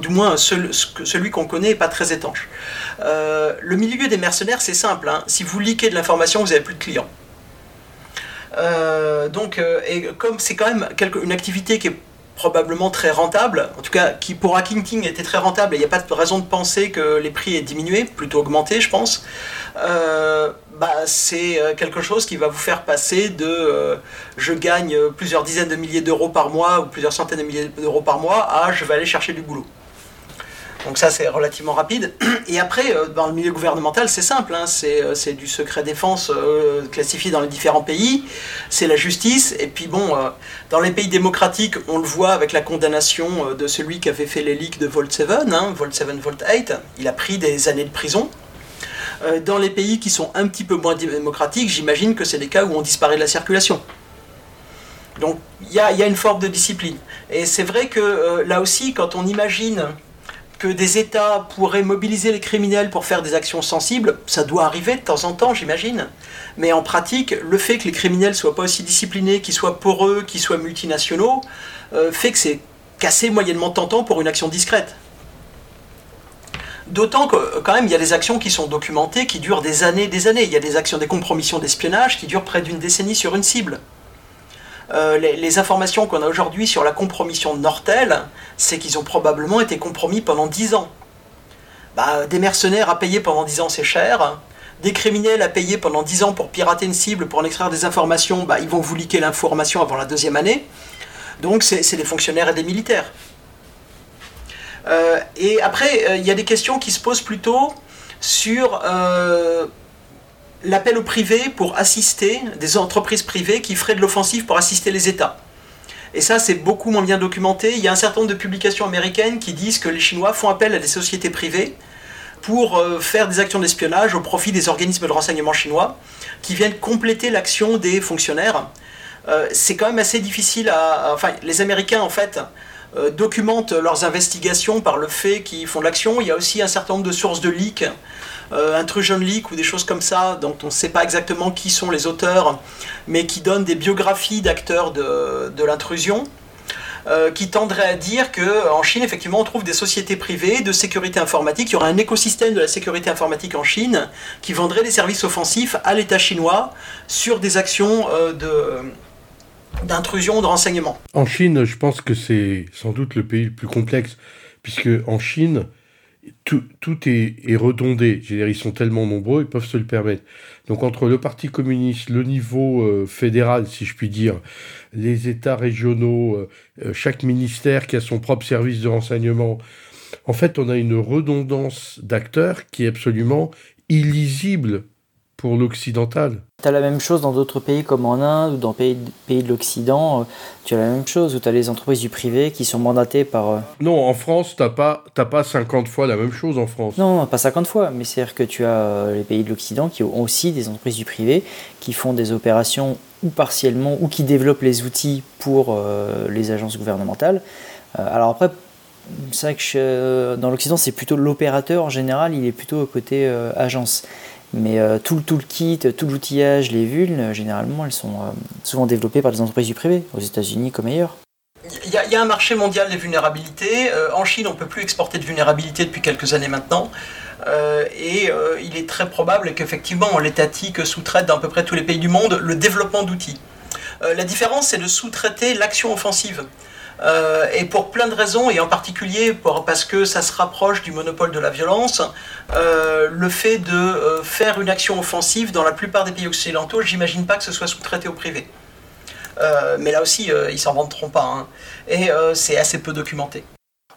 Du moins, celui qu'on connaît n'est pas très étanche. le milieu des mercenaires, c'est simple. Hein. Si vous liquez de l'information, vous n'avez plus de clients. donc, et comme c'est quand même une activité qui est probablement très rentable, en tout cas qui pour Hacking King était très rentable il n'y a pas de raison de penser que les prix aient diminué, plutôt augmenté je pense, euh, bah, c'est euh, quelque chose qui va vous faire passer de euh, je gagne plusieurs dizaines de milliers d'euros par mois ou plusieurs centaines de milliers d'euros par mois à je vais aller chercher du boulot. Donc ça, c'est relativement rapide. Et après, euh, dans le milieu gouvernemental, c'est simple. Hein. C'est du secret défense classifié dans les différents pays. C'est la justice. Et puis bon, dans les pays démocratiques, on le voit avec la condamnation de celui qui avait fait les leaks de Volt 7, hein, Volt 7, Volt 8. Il a pris des années de prison. Dans les pays qui sont un petit peu moins démocratiques, j'imagine que c'est des cas où on disparaît de la circulation. Donc il y, a, une forme de discipline. Et c'est vrai que là aussi, quand on imagine que des États pourraient mobiliser les criminels pour faire des actions sensibles, ça doit arriver de temps en temps, j'imagine. Mais en pratique, le fait que les criminels soient pas aussi disciplinés, qu'ils soient poreux, qu'ils soient multinationaux, euh, fait que c'est cassé moyennement tentant pour une action discrète. D'autant que quand même il y a des actions qui sont documentées, qui durent des années et des années. Il y a des actions des compromissions d'espionnage qui durent près d'une décennie sur une cible. Euh, les, informations qu'on a aujourd'hui sur la compromission de Nortel, c'est qu'ils ont probablement été compromis pendant 10 ans. Bah, des mercenaires à payer pendant 10 ans, c'est cher. Des criminels à payer pendant 10 ans pour pirater une cible, pour en extraire des informations, bah, ils vont vous liquer l'information avant la deuxième année. Donc c'est des fonctionnaires et des militaires. Euh, et après, euh, il y a des questions qui se posent plutôt sur l'appel au privé pour assister des entreprises privées qui feraient de l'offensive pour assister les États. Et ça, c'est beaucoup moins bien documenté. Il y a un certain nombre de publications américaines qui disent que les Chinois font appel à des sociétés privées pour euh, faire des actions d'espionnage au profit des organismes de renseignement chinois qui viennent compléter l'action des fonctionnaires. Euh, c'est quand même assez difficile à... Enfin, les Américains, en fait, euh, documentent leurs investigations par le fait qu'ils font l'action. Il y a aussi un certain nombre de sources de leaks euh, intrusion leak ou des choses comme ça, dont on ne sait pas exactement qui sont les auteurs, mais qui donnent des biographies d'acteurs de, l'intrusion. Euh, qui tendraient à dire qu'en Chine, effectivement, on trouve des sociétés privées de sécurité informatique. Il y aurait un écosystème de la sécurité informatique en Chine qui vendrait des services offensifs à l'État chinois sur des actions de d'intrusion, de renseignement. En Chine, je pense que c'est sans doute le pays le plus complexe, puisque en Chine, tout, est, redondé. Ils sont tellement nombreux, ils peuvent se le permettre. Donc entre le Parti communiste, le niveau euh, fédéral, si je puis dire, les États régionaux, euh, euh, chaque ministère qui a son propre service de renseignement, en fait, on a une redondance d'acteurs qui est absolument illisible pour l'occidental. Tu as la même chose dans d'autres pays comme en Inde ou dans pays, pays de l'Occident. Euh, tu as la même chose où tu as les entreprises du privé qui sont mandatées par... Euh, non, en France, tu n'as pas, pas 50 fois la même chose en France. Non, pas 50 fois, mais c'est-à-dire que tu as euh, les pays de l'Occident qui ont aussi des entreprises du privé qui font des opérations ou partiellement ou qui développent les outils pour les agences gouvernementales. alors après, c'est vrai que dans l'Occident, c'est plutôt l'opérateur en général, il est plutôt côté agence. Mais euh, tout, tout, le kit, tout l'outillage, les vulnes, euh, généralement, elles sont euh, souvent développées par des entreprises du privé, aux États-Unis comme ailleurs. Il y, a un marché mondial des vulnérabilités. en Chine, on ne peut plus exporter de vulnérabilités depuis quelques années maintenant. et il est très probable qu'effectivement, l'étatique sous-traite dans à peu près tous les pays du monde le développement d'outils. la différence, c'est de sous-traiter l'action offensive. Euh, et pour plein de raisons, et en particulier parce que ça se rapproche du monopole de la violence, euh, le fait de euh, faire une action offensive dans la plupart des pays occidentaux, j'imagine pas que ce soit sous-traité au privé. mais là aussi, ils s'en vanteront pas. Hein. Et c'est assez peu documenté.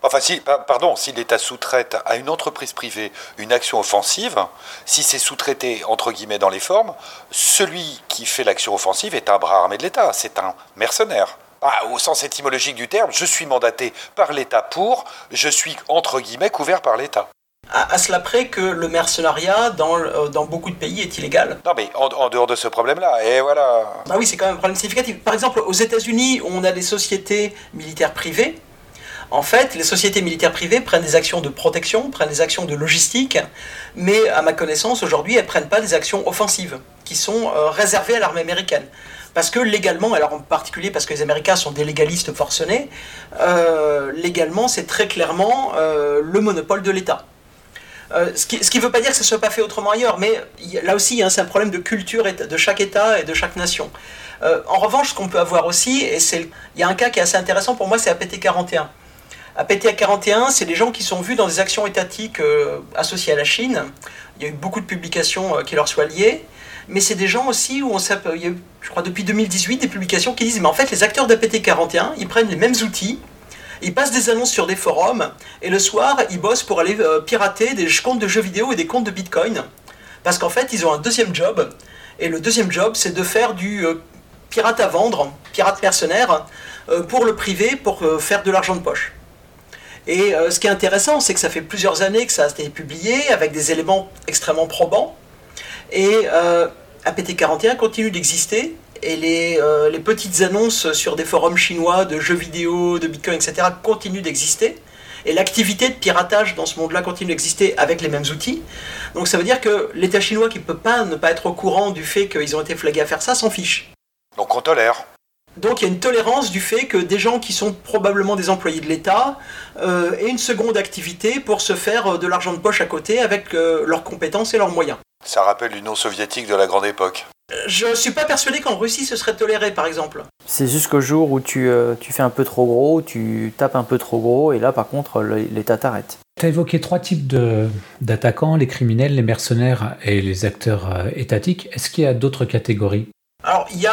Enfin, si, pardon, si l'État sous-traite à une entreprise privée une action offensive, si c'est sous-traité entre guillemets dans les formes, celui qui fait l'action offensive est un bras armé de l'État, c'est un mercenaire. Ah, au sens étymologique du terme, je suis mandaté par l'État pour, je suis entre guillemets couvert par l'État. À, cela près que le mercenariat dans, euh, dans beaucoup de pays est illégal. Non mais en, dehors de ce problème-là, et voilà. Bah oui, c'est quand même un problème significatif. Par exemple, aux États-Unis, on a des sociétés militaires privées. En fait, les sociétés militaires privées prennent des actions de protection, prennent des actions de logistique, mais à ma connaissance, aujourd'hui, elles ne prennent pas des actions offensives, qui sont euh, réservées à l'armée américaine. Parce que légalement, alors en particulier parce que les Américains sont des légalistes forcenés, euh, légalement, c'est très clairement euh, le monopole de l'État. ce qui ne veut pas dire que ça ne soit pas fait autrement ailleurs, mais là aussi, hein, c'est un problème de culture de chaque État et de chaque nation. en revanche, ce qu'on peut avoir aussi, et il y a un cas qui est assez intéressant pour moi, c'est APT 41. APT 41, c'est des gens qui sont vus dans des actions étatiques euh, associées à la Chine. Il y a eu beaucoup de publications euh, qui leur soient liées. Mais c'est des gens aussi où on il y a eu, je crois depuis 2018, des publications qui disent mais en fait les acteurs d'APT 41, ils prennent les mêmes outils, ils passent des annonces sur des forums et le soir ils bossent pour aller euh, pirater des comptes de jeux vidéo et des comptes de Bitcoin. Parce qu'en fait ils ont un deuxième job et le deuxième job c'est de faire du pirate à vendre, pirate mercenaire, pour le privé pour faire de l'argent de poche. Et euh, ce qui est intéressant, c'est que ça fait plusieurs années que ça a été publié avec des éléments extrêmement probants. Et euh, APT41 continue d'exister. Et les, euh, les, petites annonces sur des forums chinois de jeux vidéo, de Bitcoin, etc. continuent d'exister. Et l'activité de piratage dans ce monde-là continue d'exister avec les mêmes outils. Donc ça veut dire que l'État chinois qui ne peut pas ne pas être au courant du fait qu'ils ont été flagués à faire ça s'en fiche. Donc on tolère. Donc il y a une tolérance du fait que des gens qui sont probablement des employés de l'État euh, aient une seconde activité pour se faire euh, de l'argent de poche à côté avec euh, leurs compétences et leurs moyens. Ça rappelle l'Union soviétique de la grande époque. Je ne suis pas persuadé qu'en Russie ce serait toléré par exemple. C'est jusqu'au jour où tu, tu, fais un peu trop gros, tu tapes un peu trop gros et là par contre l'État t'arrête. Tu as évoqué trois types d'attaquants, les criminels, les mercenaires et les acteurs étatiques. Est-ce qu'il y a d'autres catégories? Alors, il y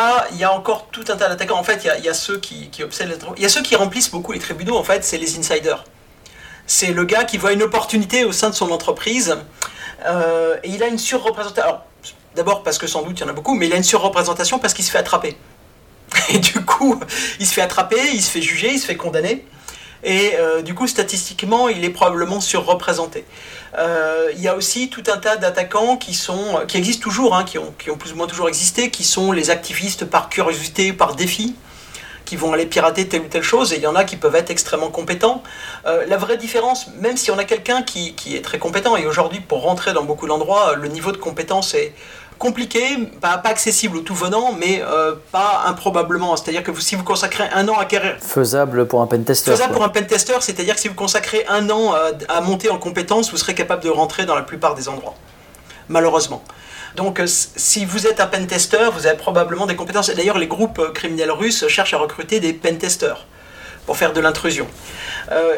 a, encore tout un tas d'attaquants. En fait, il y a, ceux qui, obsèdent Il y a ceux qui remplissent beaucoup les tribunaux, en fait, c'est les insiders. C'est le gars qui voit une opportunité au sein de son entreprise euh, et il a une surreprésentation. D'abord parce que sans doute il y en a beaucoup, mais il a une surreprésentation parce qu'il se fait attraper. Et du coup, il se fait attraper, il se fait juger, il se fait condamner. Et euh, du coup, statistiquement, il est probablement surreprésenté. Euh, il y a aussi tout un tas d'attaquants qui, sont, qui existent toujours, hein, qui, ont, qui ont plus ou moins toujours existé, qui sont les activistes par curiosité, par défi qui vont aller pirater telle ou telle chose, et il y en a qui peuvent être extrêmement compétents. Euh, la vraie différence, même si on a quelqu'un qui, qui, est très compétent, et aujourd'hui pour rentrer dans beaucoup d'endroits, le niveau de compétence est compliqué, pas, pas accessible au tout venant, mais euh, pas improbablement. C'est-à-dire que si vous consacrez un an à acquérir... Faisable pour un pentester. Faisable pour un pentester, c'est-à-dire que si vous consacrez un an euh, à, monter en compétence, vous serez capable de rentrer dans la plupart des endroits. Malheureusement. Donc euh, si vous êtes un pentester, vous avez probablement des compétences. D'ailleurs, les groupes criminels russes cherchent à recruter des pentesters pour faire de l'intrusion.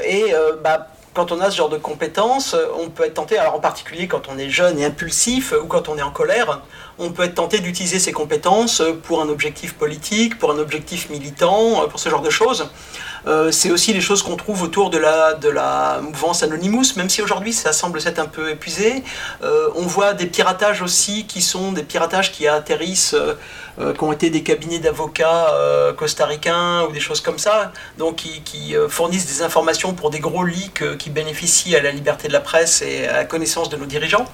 et bah, quand on a ce genre de compétences, on peut être tenté, alors en particulier quand on est jeune et impulsif ou quand on est en colère, on peut être tenté d'utiliser ces compétences pour un objectif politique, pour un objectif militant, pour ce genre de choses. Euh, c'est aussi les choses qu'on trouve autour de la, mouvance Anonymous, même si aujourd'hui ça semble s'être un peu épuisé. Euh, on voit des piratages aussi qui sont des piratages qui atterrissent, euh, qui ont été des cabinets d'avocats costaricains ou des choses comme ça, donc qui, qui fournissent des informations pour des gros leaks qui bénéficient à la liberté de la presse et à la connaissance de nos dirigeants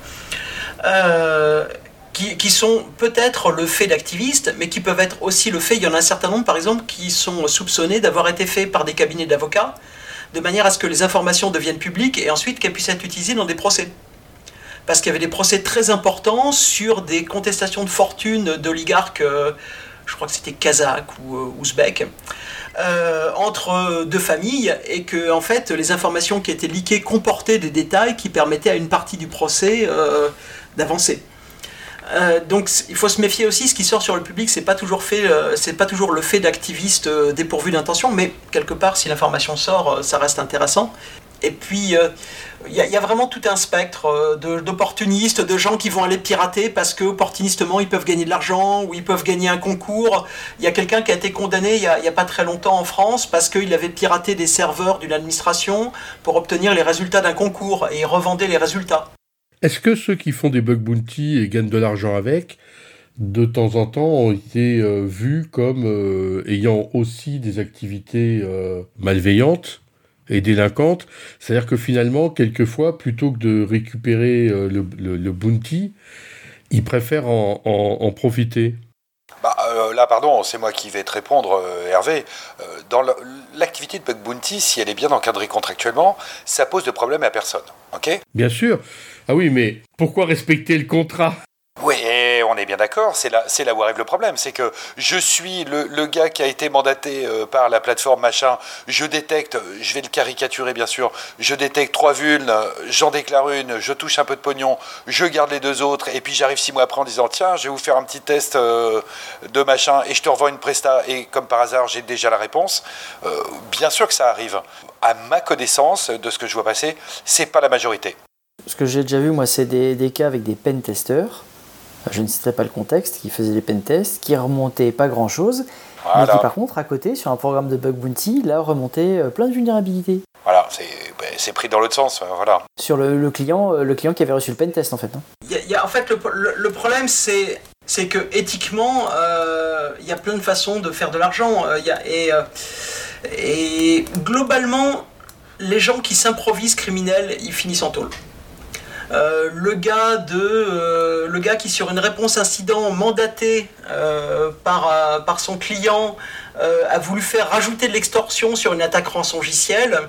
qui, sont peut-être le fait d'activistes, mais qui peuvent être aussi le fait, il y en a un certain nombre par exemple, qui sont soupçonnés d'avoir été faits par des cabinets d'avocats, de manière à ce que les informations deviennent publiques et ensuite qu'elles puissent être utilisées dans des procès. Parce qu'il y avait des procès très importants sur des contestations de fortune d'oligarques, euh, je crois que c'était kazakh ou euh, ouzbek, euh, entre deux familles, et que en fait les informations qui étaient liquées comportaient des détails qui permettaient à une partie du procès d'avancer. Donc il faut se méfier aussi, ce qui sort sur le public, c'est pas pas toujours le fait d'activistes dépourvus d'intention, mais quelque part, si l'information sort, ça reste intéressant. Et puis, il y, a vraiment tout un spectre d'opportunistes, de, gens qui vont aller pirater parce que opportunistement ils peuvent gagner de l'argent ou ils peuvent gagner un concours. Il y a quelqu'un qui a été condamné il y a, pas très longtemps en France parce qu'il avait piraté des serveurs d'une administration pour obtenir les résultats d'un concours et revendait les résultats. Est-ce que ceux qui font des bug bounty et gagnent de l'argent avec, de temps en temps, ont été euh, vus comme euh, ayant aussi des activités euh, malveillantes? Et délinquantes C'est-à-dire que finalement, quelquefois, plutôt que de récupérer le, bounty, ils préfèrent en, profiter bah, euh, là, pardon, c'est moi qui vais te répondre, Hervé. dans l'activité de bug bounty, si elle est bien encadrée contractuellement, ça pose de problème à personne. Ok? Bien sûr. Ah oui, mais pourquoi respecter le contrat? Oui, on est bien d'accord, c'est là, où arrive le problème, c'est que je suis le, gars qui a été mandaté euh, par la plateforme machin, je détecte, je vais le caricaturer bien sûr, je détecte trois vulnes, j'en déclare une, je touche un peu de pognon, je garde les deux autres, et puis j'arrive six mois après en disant tiens, je vais vous faire un petit test euh, de machin, et je te revends une presta, et comme par hasard j'ai déjà la réponse. Euh, bien sûr que ça arrive. À ma connaissance, de ce que je vois passer, c'est pas la majorité. Ce que j'ai déjà vu, moi, c'est des, des cas avec des pen testeurs je ne citerai pas le contexte, qui faisait des pentests, qui remontait pas grand chose, mais qui par contre à côté, sur un programme de bug bounty, là remontait euh, plein de vulnérabilités. Voilà, c'est pris dans l'autre sens, euh, voilà. Sur le, client, euh, le client qui avait reçu le pentest en fait. Hein. Y a, en fait, le, problème c'est c'est que éthiquement, il y a plein de façons de faire de l'argent. et, et globalement, les gens qui s'improvisent criminels, ils finissent en tôle. Euh, le, gars de, euh, le gars qui, sur une réponse incident mandaté euh, par, par son client, a voulu faire rajouter de l'extorsion sur une attaque rançongicielle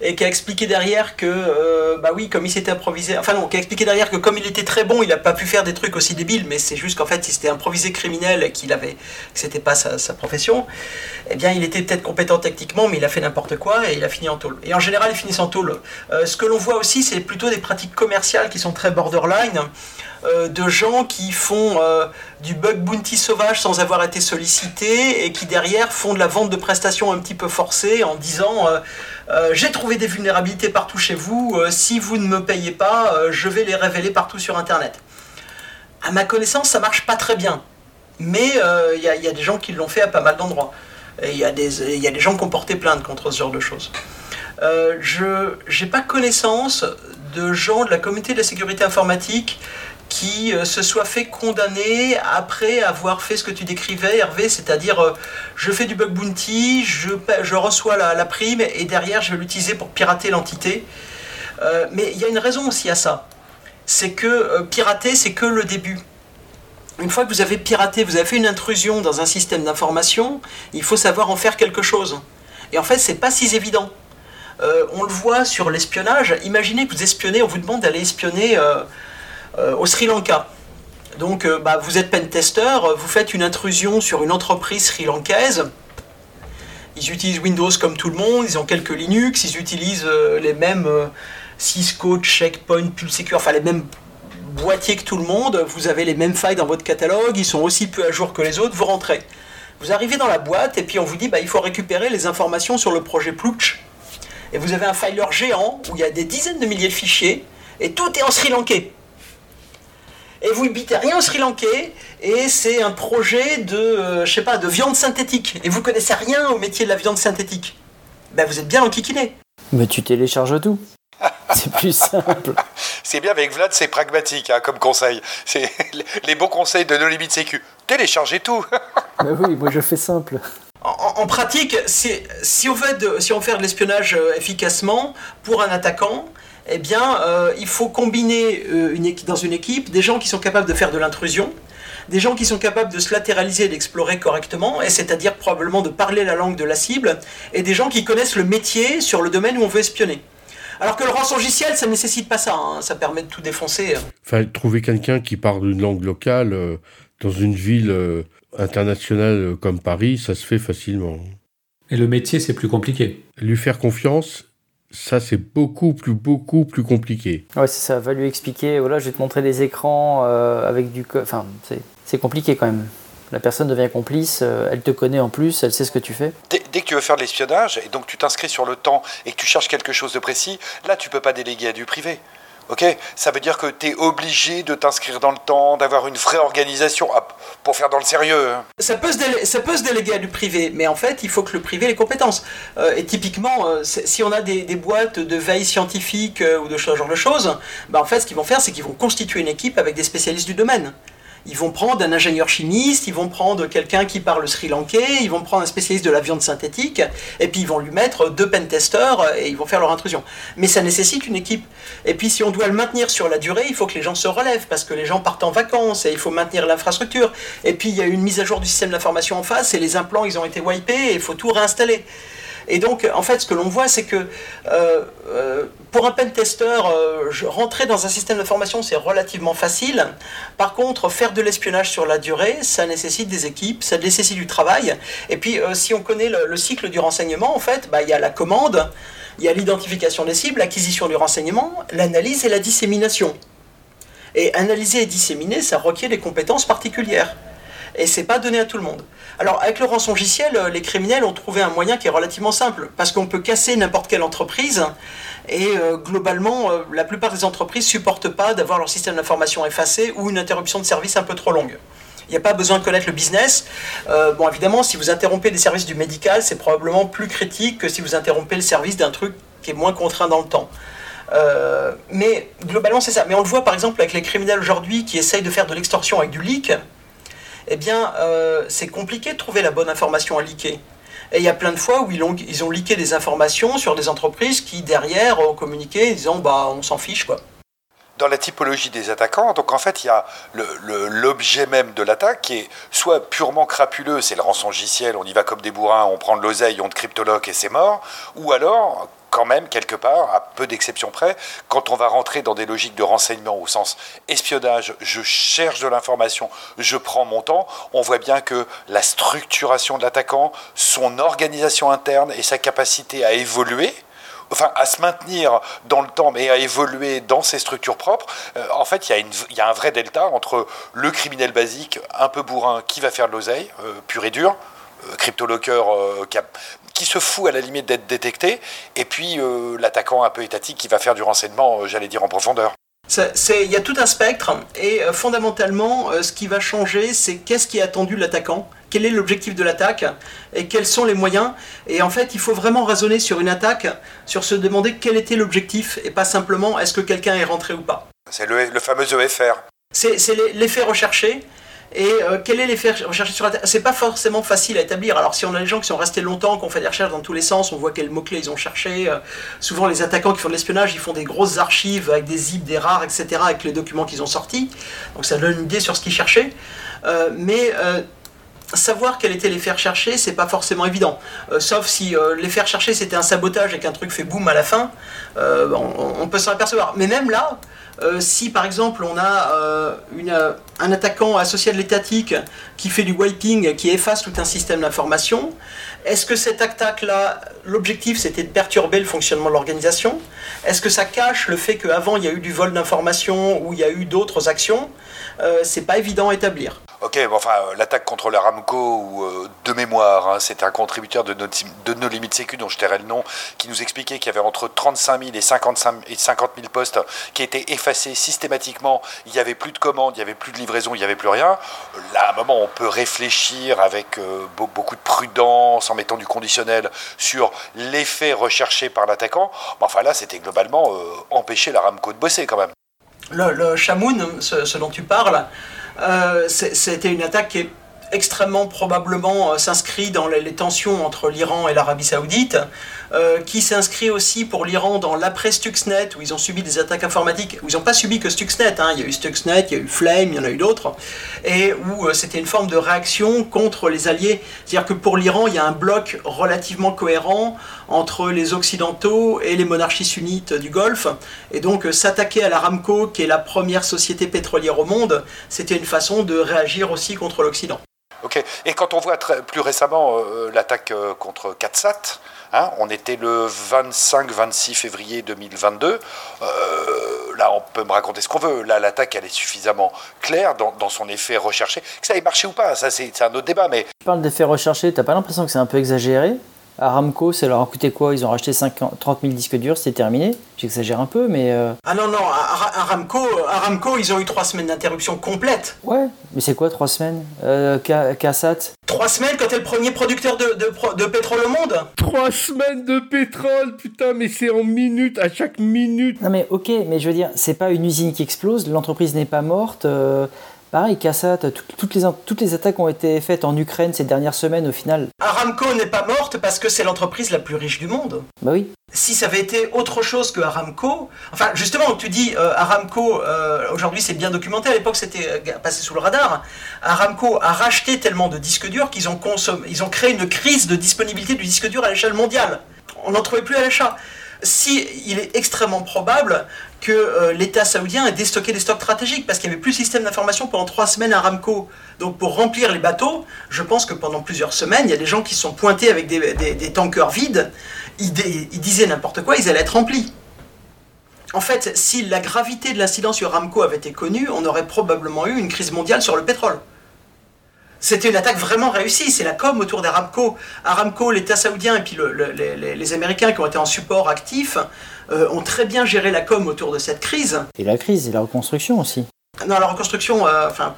et qui a expliqué derrière que, euh, bah oui, comme il s'était improvisé, enfin non, qui a expliqué derrière que comme il était très bon, il n'a pas pu faire des trucs aussi débiles, mais c'est juste qu'en fait, il s'était improvisé criminel et qu'il avait, que c'était pas sa, profession, eh bien, il était peut-être compétent techniquement, mais il a fait n'importe quoi et il a fini en tôle. Et en général, il finit en tôle. Euh, ce que l'on voit aussi, c'est plutôt des pratiques commerciales qui sont très borderline. Euh, de gens qui font du bug bounty sauvage sans avoir été sollicités et qui derrière font de la vente de prestations un petit peu forcée en disant euh, j'ai trouvé des vulnérabilités partout chez vous, si vous ne me payez pas, je vais les révéler partout sur Internet. À ma connaissance, ça marche pas très bien, mais il y, a des gens qui l'ont fait à pas mal d'endroits. Il y a des gens qui ont porté plainte contre ce genre de choses. je n'ai pas connaissance de gens de la communauté de la sécurité informatique qui euh, se soit fait condamner après avoir fait ce que tu décrivais, Hervé, c'est-à-dire euh, je fais du bug bounty, je, reçois la, prime et derrière je vais l'utiliser pour pirater l'entité. Euh, mais il y a une raison aussi à ça. C'est que pirater, c'est que le début. Une fois que vous avez piraté, vous avez fait une intrusion dans un système d'information, il faut savoir en faire quelque chose. Et en fait, c'est pas si évident. on le voit sur l'espionnage. Imaginez que vous espionnez, on vous demande d'aller espionner au Sri Lanka. Donc euh, bah, vous êtes pentester, vous faites une intrusion sur une entreprise sri-lankaise. Ils utilisent Windows comme tout le monde, ils ont quelques Linux, ils utilisent euh, les mêmes Cisco, Checkpoint, PulseSecure, enfin les mêmes boîtiers que tout le monde. Vous avez les mêmes failles dans votre catalogue, ils sont aussi peu à jour que les autres. Vous rentrez. Vous arrivez dans la boîte et puis on vous dit bah, il faut récupérer les informations sur le projet Plutch. Et vous avez un filer géant où il y a des dizaines de milliers de fichiers et tout est en sri lankais et vous ne rien au Sri Lankais, et c'est un projet de, euh, je sais pas, de viande synthétique, et vous connaissez rien au métier de la viande synthétique. Ben vous êtes bien enquiquiné. Mais tu télécharges tout. C'est plus simple. C'est bien avec Vlad, c'est pragmatique hein, comme conseil. C'est les bons conseils de nos limites sécu. Téléchargez tout. Mais oui, moi je fais simple. En, pratique, si on, veut de, si on fait de l'espionnage euh, efficacement pour un attaquant, eh bien, euh, il faut combiner euh, une dans une équipe des gens qui sont capables de faire de l'intrusion, des gens qui sont capables de se latéraliser et d'explorer correctement, et c'est-à-dire probablement de parler la langue de la cible, et des gens qui connaissent le métier sur le domaine où on veut espionner. Alors que le rançongiciel, ça ne nécessite pas ça, hein. ça permet de tout défoncer. Enfin, trouver quelqu'un qui parle une langue locale euh, dans une ville internationale comme Paris, ça se fait facilement. Et le métier, c'est plus compliqué. Lui faire confiance, ça, c'est beaucoup plus, beaucoup plus compliqué. Ouais, c'est ça. Va lui expliquer. Voilà, je vais te montrer des écrans euh, avec du. Enfin, c'est compliqué quand même. La personne devient complice, euh, elle te connaît en plus, elle sait ce que tu fais. Dès, dès que tu veux faire de l'espionnage, et donc tu t'inscris sur le temps et que tu cherches quelque chose de précis, là, tu peux pas déléguer à du privé. Ok? Ça veut dire que tu es obligé de t'inscrire dans le temps, d'avoir une vraie organisation pour faire dans le sérieux. Hein. Ça peut, se ça peut se déléguer à du privé, mais en fait, il faut que le privé ait les compétences. Euh, et typiquement, euh, si on a des, boîtes de veille scientifique euh, ou de ce genre de choses, bah en fait, ce qu'ils vont faire, c'est qu'ils vont constituer une équipe avec des spécialistes du domaine. Ils vont prendre un ingénieur chimiste, ils vont prendre quelqu'un qui parle sri lankais, ils vont prendre un spécialiste de la viande synthétique, et puis ils vont lui mettre deux pentesters et ils vont faire leur intrusion. Mais ça nécessite une équipe. Et puis si on doit le maintenir sur la durée, il faut que les gens se relèvent parce que les gens partent en vacances et il faut maintenir l'infrastructure. Et puis il y a une mise à jour du système d'information en face et les implants ils ont été wipés et il faut tout réinstaller. Et donc, en fait, ce que l'on voit, c'est que euh, euh, pour un pen tester, euh, rentrer dans un système d'information, c'est relativement facile. Par contre, faire de l'espionnage sur la durée, ça nécessite des équipes, ça nécessite du travail. Et puis, si on connaît le, cycle du renseignement, en fait, bah, il y a la commande, il y a l'identification des cibles, l'acquisition du renseignement, l'analyse et la dissémination. Et analyser et disséminer, ça requiert des compétences particulières et c'est pas donné à tout le monde. Alors avec le rançongiciel, euh, les criminels ont trouvé un moyen qui est relativement simple, parce qu'on peut casser n'importe quelle entreprise, et euh, globalement, euh, la plupart des entreprises supportent pas d'avoir leur système d'information effacé ou une interruption de service un peu trop longue. Il n'y a pas besoin de connaître le business. bon, évidemment, si vous interrompez des services du médical, c'est probablement plus critique que si vous interrompez le service d'un truc qui est moins contraint dans le temps. mais globalement, c'est ça. Mais on le voit par exemple avec les criminels aujourd'hui qui essayent de faire de l'extorsion avec du leak eh bien, euh, c'est compliqué de trouver la bonne information à leaker. Et il y a plein de fois où ils ont, ils des informations sur des entreprises qui, derrière, ont communiqué en disant bah, on s'en fiche, quoi. Dans la typologie des attaquants, donc en fait, il y a l'objet même de l'attaque qui est soit purement crapuleux, c'est le rançongiciel, on y va comme des bourrins, on prend de l'oseille, on te cryptologue et c'est mort, ou alors quand même, quelque part, à peu d'exceptions près, quand on va rentrer dans des logiques de renseignement au sens espionnage, je cherche de l'information, je prends mon temps, on voit bien que la structuration de l'attaquant, son organisation interne et sa capacité à évoluer, enfin à se maintenir dans le temps, mais à évoluer dans ses structures propres, euh, en fait, il y, a un vrai delta entre le criminel basique, un peu bourrin, qui va faire de l'oseille, euh, pur et dur, euh, cryptolocker qui, qui se fout à la limite d'être détecté, et puis euh, l'attaquant un peu étatique qui va faire du renseignement, euh, j'allais dire, en profondeur. Il y a tout un spectre, et euh, fondamentalement, ce qui va changer, c'est qu'est-ce qui est attendu de l'attaquant, quel est l'objectif de l'attaque, et quels sont les moyens. Et en fait, il faut vraiment raisonner sur une attaque, sur se demander quel était l'objectif, et pas simplement est-ce que quelqu'un est rentré ou pas. C'est le, le fameux EFR. C'est l'effet recherché. Et euh, quel est l'effet recherché sur Internet? C'est pas forcément facile à établir. Alors si on a des gens qui sont restés longtemps, qui ont fait des recherches dans tous les sens, on voit quels mots-clés ils ont cherché. Euh, souvent les attaquants qui font de l'espionnage, ils font des grosses archives avec des zips, des rares, etc. avec les documents qu'ils ont sortis. Donc ça donne une idée sur ce qu'ils cherchaient. Euh, mais savoir quel était l'effet recherché, c'est pas forcément évident. sauf si l'effet recherché c'était un sabotage et qu'un truc fait boum à la fin, on, on, peut s'en apercevoir. Mais même là, euh, si par exemple on a euh, un attaquant associé à l'étatique qui fait du wiping, qui efface tout un système d'information, est-ce que cette attaque-là, l'objectif c'était de perturber le fonctionnement de l'organisation? Est-ce que ça cache le fait qu'avant il y a eu du vol d'informations ou il y a eu d'autres actions? Euh, C'est pas évident à établir. Ok, bon, enfin, euh, l'attaque contre l'Aramco, ou euh, de mémoire, hein, c'est un contributeur de, nos limites sécu, dont je tairai le nom, qui nous expliquait qu'il y avait entre 35 000 et 55, et 50 000 postes qui étaient effacés systématiquement. Il n'y avait plus de commandes, il n'y avait plus de livraison, il n'y avait plus rien. Là, à un moment, on peut réfléchir avec euh, beaucoup de prudence, en mettant du conditionnel sur l'effet recherché par l'attaquant. Mais enfin, là, c'était globalement empêcher l'Aramco de bosser quand même. Le, le Chamoun, ce dont tu parles, c'était une attaque qui extrêmement probablement euh, s'inscrit dans les, tensions entre l'Iran et l'Arabie Saoudite, euh, qui s'inscrit aussi pour l'Iran dans l'après Stuxnet, où ils ont subi des attaques informatiques, où ils n'ont pas subi que Stuxnet, hein. il y a eu Stuxnet, il y a eu Flame, il y en a eu d'autres, et où c'était une forme de réaction contre les alliés. C'est-à-dire que pour l'Iran, il y a un bloc relativement cohérent entre les Occidentaux et les monarchies sunnites du Golfe. Et donc euh, s'attaquer à l'Aramco, qui est la première société pétrolière au monde, c'était une façon de réagir aussi contre l'Occident. Ok. Et quand on voit plus récemment euh, l'attaque euh, contre Katsat, hein, on était le 25-26 février 2022. là, on peut me raconter ce qu'on veut. Là, l'attaque, elle est suffisamment claire dans, son effet recherché. Que ça ait marché ou pas, ça c'est un autre débat. Mais... Tu parles d'effet recherché, t'as pas l'impression que c'est un peu exagéré? Aramco, ça leur a coûté quoi Ils ont racheté 50, 30 000 disques durs, c'était terminé. J'exagère un peu, mais. Euh, ah non, non, Aramco, Aramco, ils ont eu 3 semaines d'interruption complète. Ouais, mais c'est quoi 3 semaines euh, Kassat 3 semaines quand t'es le premier producteur de, de, pétrole au monde 3 semaines de pétrole, putain, mais c'est en minutes, à chaque minute. Non, mais ok, mais je veux dire, c'est pas une usine qui explose, l'entreprise n'est pas morte. Euh, Pareil, Kassat, toutes les, toutes les attaques ont été faites en Ukraine ces dernières semaines au final. Aramco n'est pas morte parce que c'est l'entreprise la plus riche du monde. Bah oui. Si ça avait été autre chose que Aramco, enfin justement, tu dis euh, Aramco, euh, aujourd'hui c'est bien documenté, à l'époque c'était euh, passé sous le radar. Aramco a racheté tellement de disques durs qu'ils ont, ils ont créé une crise de disponibilité du disque dur à l'échelle mondiale. On n'en trouvait plus à l'achat si il est extrêmement probable que euh, l'État saoudien ait déstocké des stocks stratégiques parce qu'il n'y avait plus de système d'information pendant trois semaines à Ramco. Donc pour remplir les bateaux, je pense que pendant plusieurs semaines, il y a des gens qui sont pointés avec des, tankers vides, ils, disaient n'importe quoi, ils allaient être remplis. En fait, si la gravité de l'incident sur Ramco avait été connue, on aurait probablement eu une crise mondiale sur le pétrole. C'était une attaque vraiment réussie. C'est la com autour d'Aramco. Aramco, l'État saoudien et puis les, Américains qui ont été en support actif euh, ont très bien géré la com autour de cette crise. Et la crise et la reconstruction aussi. Non, la reconstruction, euh, enfin.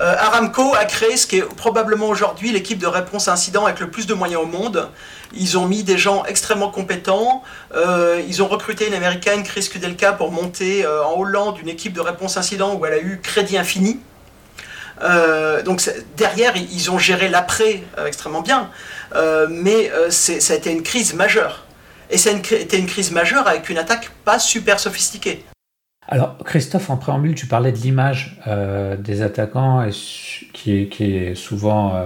Euh, Aramco a créé ce qui est probablement aujourd'hui l'équipe de réponse à incident avec le plus de moyens au monde. Ils ont mis des gens extrêmement compétents. ils ont recruté une américaine, Chris Kudelka, pour monter en Hollande une équipe de réponse à incident où elle a eu crédit infini. Donc derrière, ils ont géré l'après extrêmement bien, mais ça a été une crise majeure. Et été une crise majeure avec une attaque pas super sophistiquée. Alors Christophe, en préambule, tu parlais de l'image des attaquants qui est, qui est souvent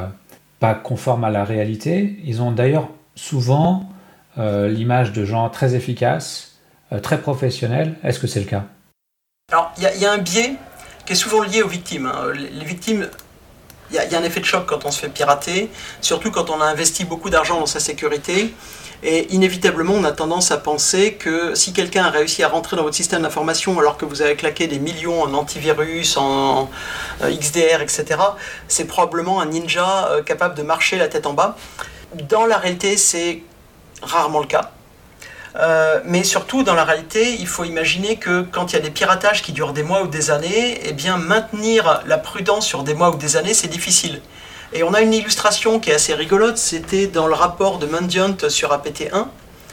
pas conforme à la réalité. Ils ont d'ailleurs souvent l'image de gens très efficaces, très professionnels. Est-ce que c'est le cas? Alors il y, y, a un biais qui est souvent lié aux victimes. Hein. Les victimes, il y, a un effet de choc quand on se fait pirater, surtout quand on a investi beaucoup d'argent dans sa sécurité. Et inévitablement, on a tendance à penser que si quelqu'un a réussi à rentrer dans votre système d'information alors que vous avez claqué des millions en antivirus, en, euh, XDR, etc., c'est probablement un ninja euh, capable de marcher la tête en bas. Dans la réalité, c'est rarement le cas. Euh, mais surtout, dans la réalité, il faut imaginer que quand il y a des piratages qui durent des mois ou des années, eh bien, maintenir la prudence sur des mois ou des années, c'est difficile. Et on a une illustration qui est assez rigolote, c'était dans le rapport de Mandiant sur APT1,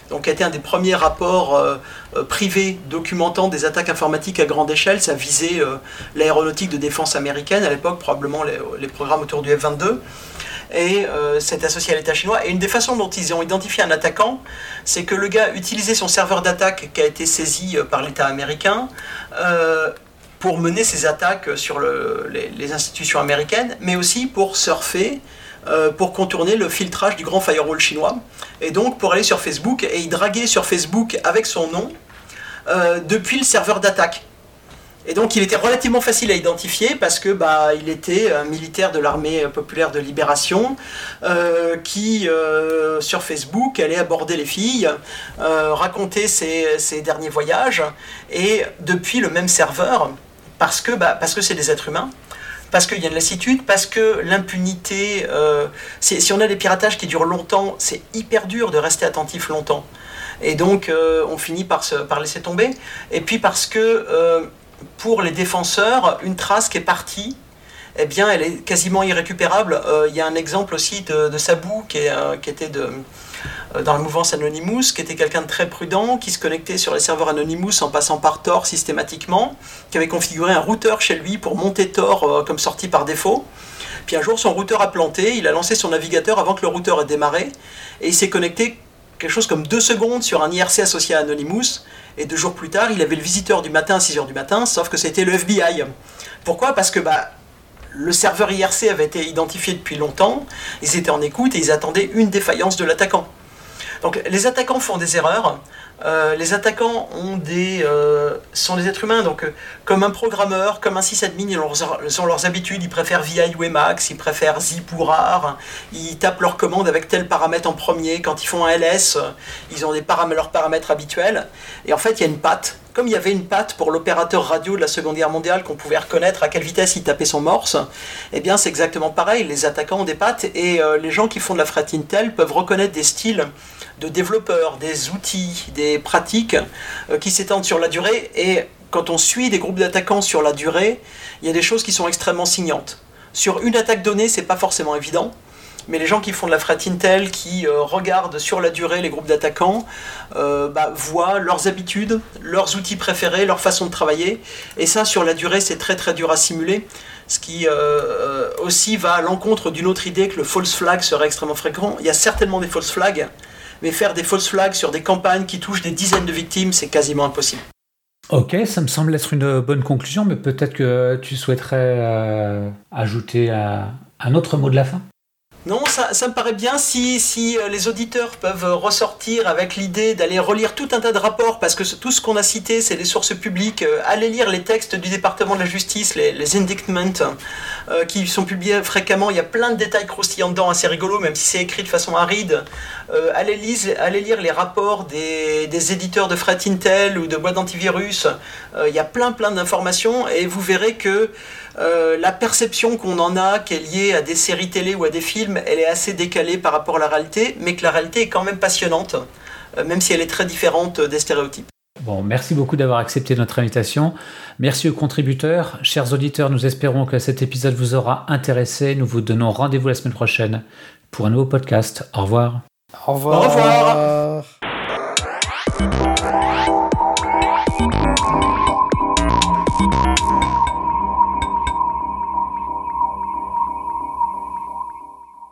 donc qui a été un des premiers rapports euh, euh, privés documentant des attaques informatiques à grande échelle. Ça visait l'aéronautique de défense américaine, à l'époque probablement les, les, programmes autour du F-22 et euh, c'est associé à l'État chinois. Et une des façons dont ils ont identifié un attaquant, c'est que le gars utilisait son serveur d'attaque qui a été saisi euh, par l'État américain euh, pour mener ses attaques sur les, institutions américaines, mais aussi pour surfer, pour contourner le filtrage du grand firewall chinois, et donc pour aller sur Facebook et y draguer sur Facebook avec son nom depuis le serveur d'attaque. Et donc il était relativement facile à identifier parce que bah, il était un militaire de l'armée populaire de libération euh, qui euh, sur Facebook allait aborder les filles, euh, raconter ses, derniers voyages et depuis le même serveur parce que bah, parce que c'est des êtres humains. Parce qu'il y a une lassitude, parce que l'impunité, si on a des piratages qui durent longtemps, c'est hyper dur de rester attentif longtemps. Et donc on finit par, se, par laisser tomber. Et puis parce que pour les défenseurs, une trace qui est partie, eh bien, elle est quasiment irrécupérable. Euh, il y a un exemple aussi de, Sabou, qui, euh, était euh, dans la mouvance Anonymous, qui était quelqu'un de très prudent, qui se connectait sur les serveurs Anonymous en passant par Tor systématiquement, qui avait configuré un routeur chez lui pour monter Tor comme sortie par défaut. Puis un jour, son routeur a planté, il a lancé son navigateur avant que le routeur ait démarré, et il s'est connecté quelque chose comme deux secondes sur un IRC associé à Anonymous, et deux jours plus tard, il avait le visiteur du matin à 6h du matin, sauf que c'était le FBI. Pourquoi? Parce que bah, le serveur IRC avait été identifié depuis longtemps, ils étaient en écoute et ils attendaient une défaillance de l'attaquant. Donc les attaquants font des erreurs, euh, les attaquants ont des, euh, sont des êtres humains, donc euh, comme un programmeur, comme un sysadmin, ils ont, leurs, habitudes, ils préfèrent VI ou Emacs, ils préfèrent zip ou rar, ils tapent leur commande avec tel paramètre en premier, quand ils font un LS, ils ont leurs paramètres habituels, et en fait il y a une patte, comme il y avait une patte pour l'opérateur radio de la Seconde Guerre mondiale qu'on pouvait reconnaître à quelle vitesse il tapait son morse, eh bien c'est exactement pareil, les attaquants ont des pattes, et les gens qui font de la fret Intel peuvent reconnaître des styles de développeurs, des outils, des pratiques euh, qui s'étendent sur la durée. Et quand on suit des groupes d'attaquants sur la durée, il y a des choses qui sont extrêmement signantes. Sur une attaque donnée, c'est pas forcément évident. Mais les gens qui font de la fret Intel, qui euh, regardent sur la durée les groupes d'attaquants, euh, bah, voient leurs habitudes, leurs outils préférés, leur façon de travailler. Et ça, sur la durée, c'est très très dur à simuler. ce qui aussi va à l'encontre d'une autre idée que le false flag serait extrêmement fréquent. Il y a certainement des false flags, mais faire des false flags sur des campagnes qui touchent des dizaines de victimes, c'est quasiment impossible. Ok, ça me semble être une bonne conclusion, mais peut-être que tu souhaiterais ajouter un autre mot de la fin? Non, ça, me paraît bien si, si euh, les auditeurs peuvent ressortir avec l'idée d'aller relire tout un tas de rapports, parce que tout ce qu'on a cité, c'est des sources publiques. Euh, allez lire les textes du département de la justice, les, indictments, euh, qui sont publiés fréquemment. Il y a plein de détails croustillants dedans, assez rigolos, même si c'est écrit de façon aride. allez, lire, allez lire les rapports des, des, éditeurs de Fret Intel ou de boîtes d'antivirus. il y a plein plein d'informations, et vous verrez que euh, la perception qu'on en a, qui est liée à des séries télé ou à des films, elle est assez décalée par rapport à la réalité, mais que la réalité est quand même passionnante, euh, même si elle est très différente des stéréotypes. Bon, merci beaucoup d'avoir accepté notre invitation. Merci aux contributeurs. Chers auditeurs, nous espérons que cet épisode vous aura intéressé. Nous vous donnons rendez-vous la semaine prochaine pour un nouveau podcast. Au revoir. Au revoir. Au revoir.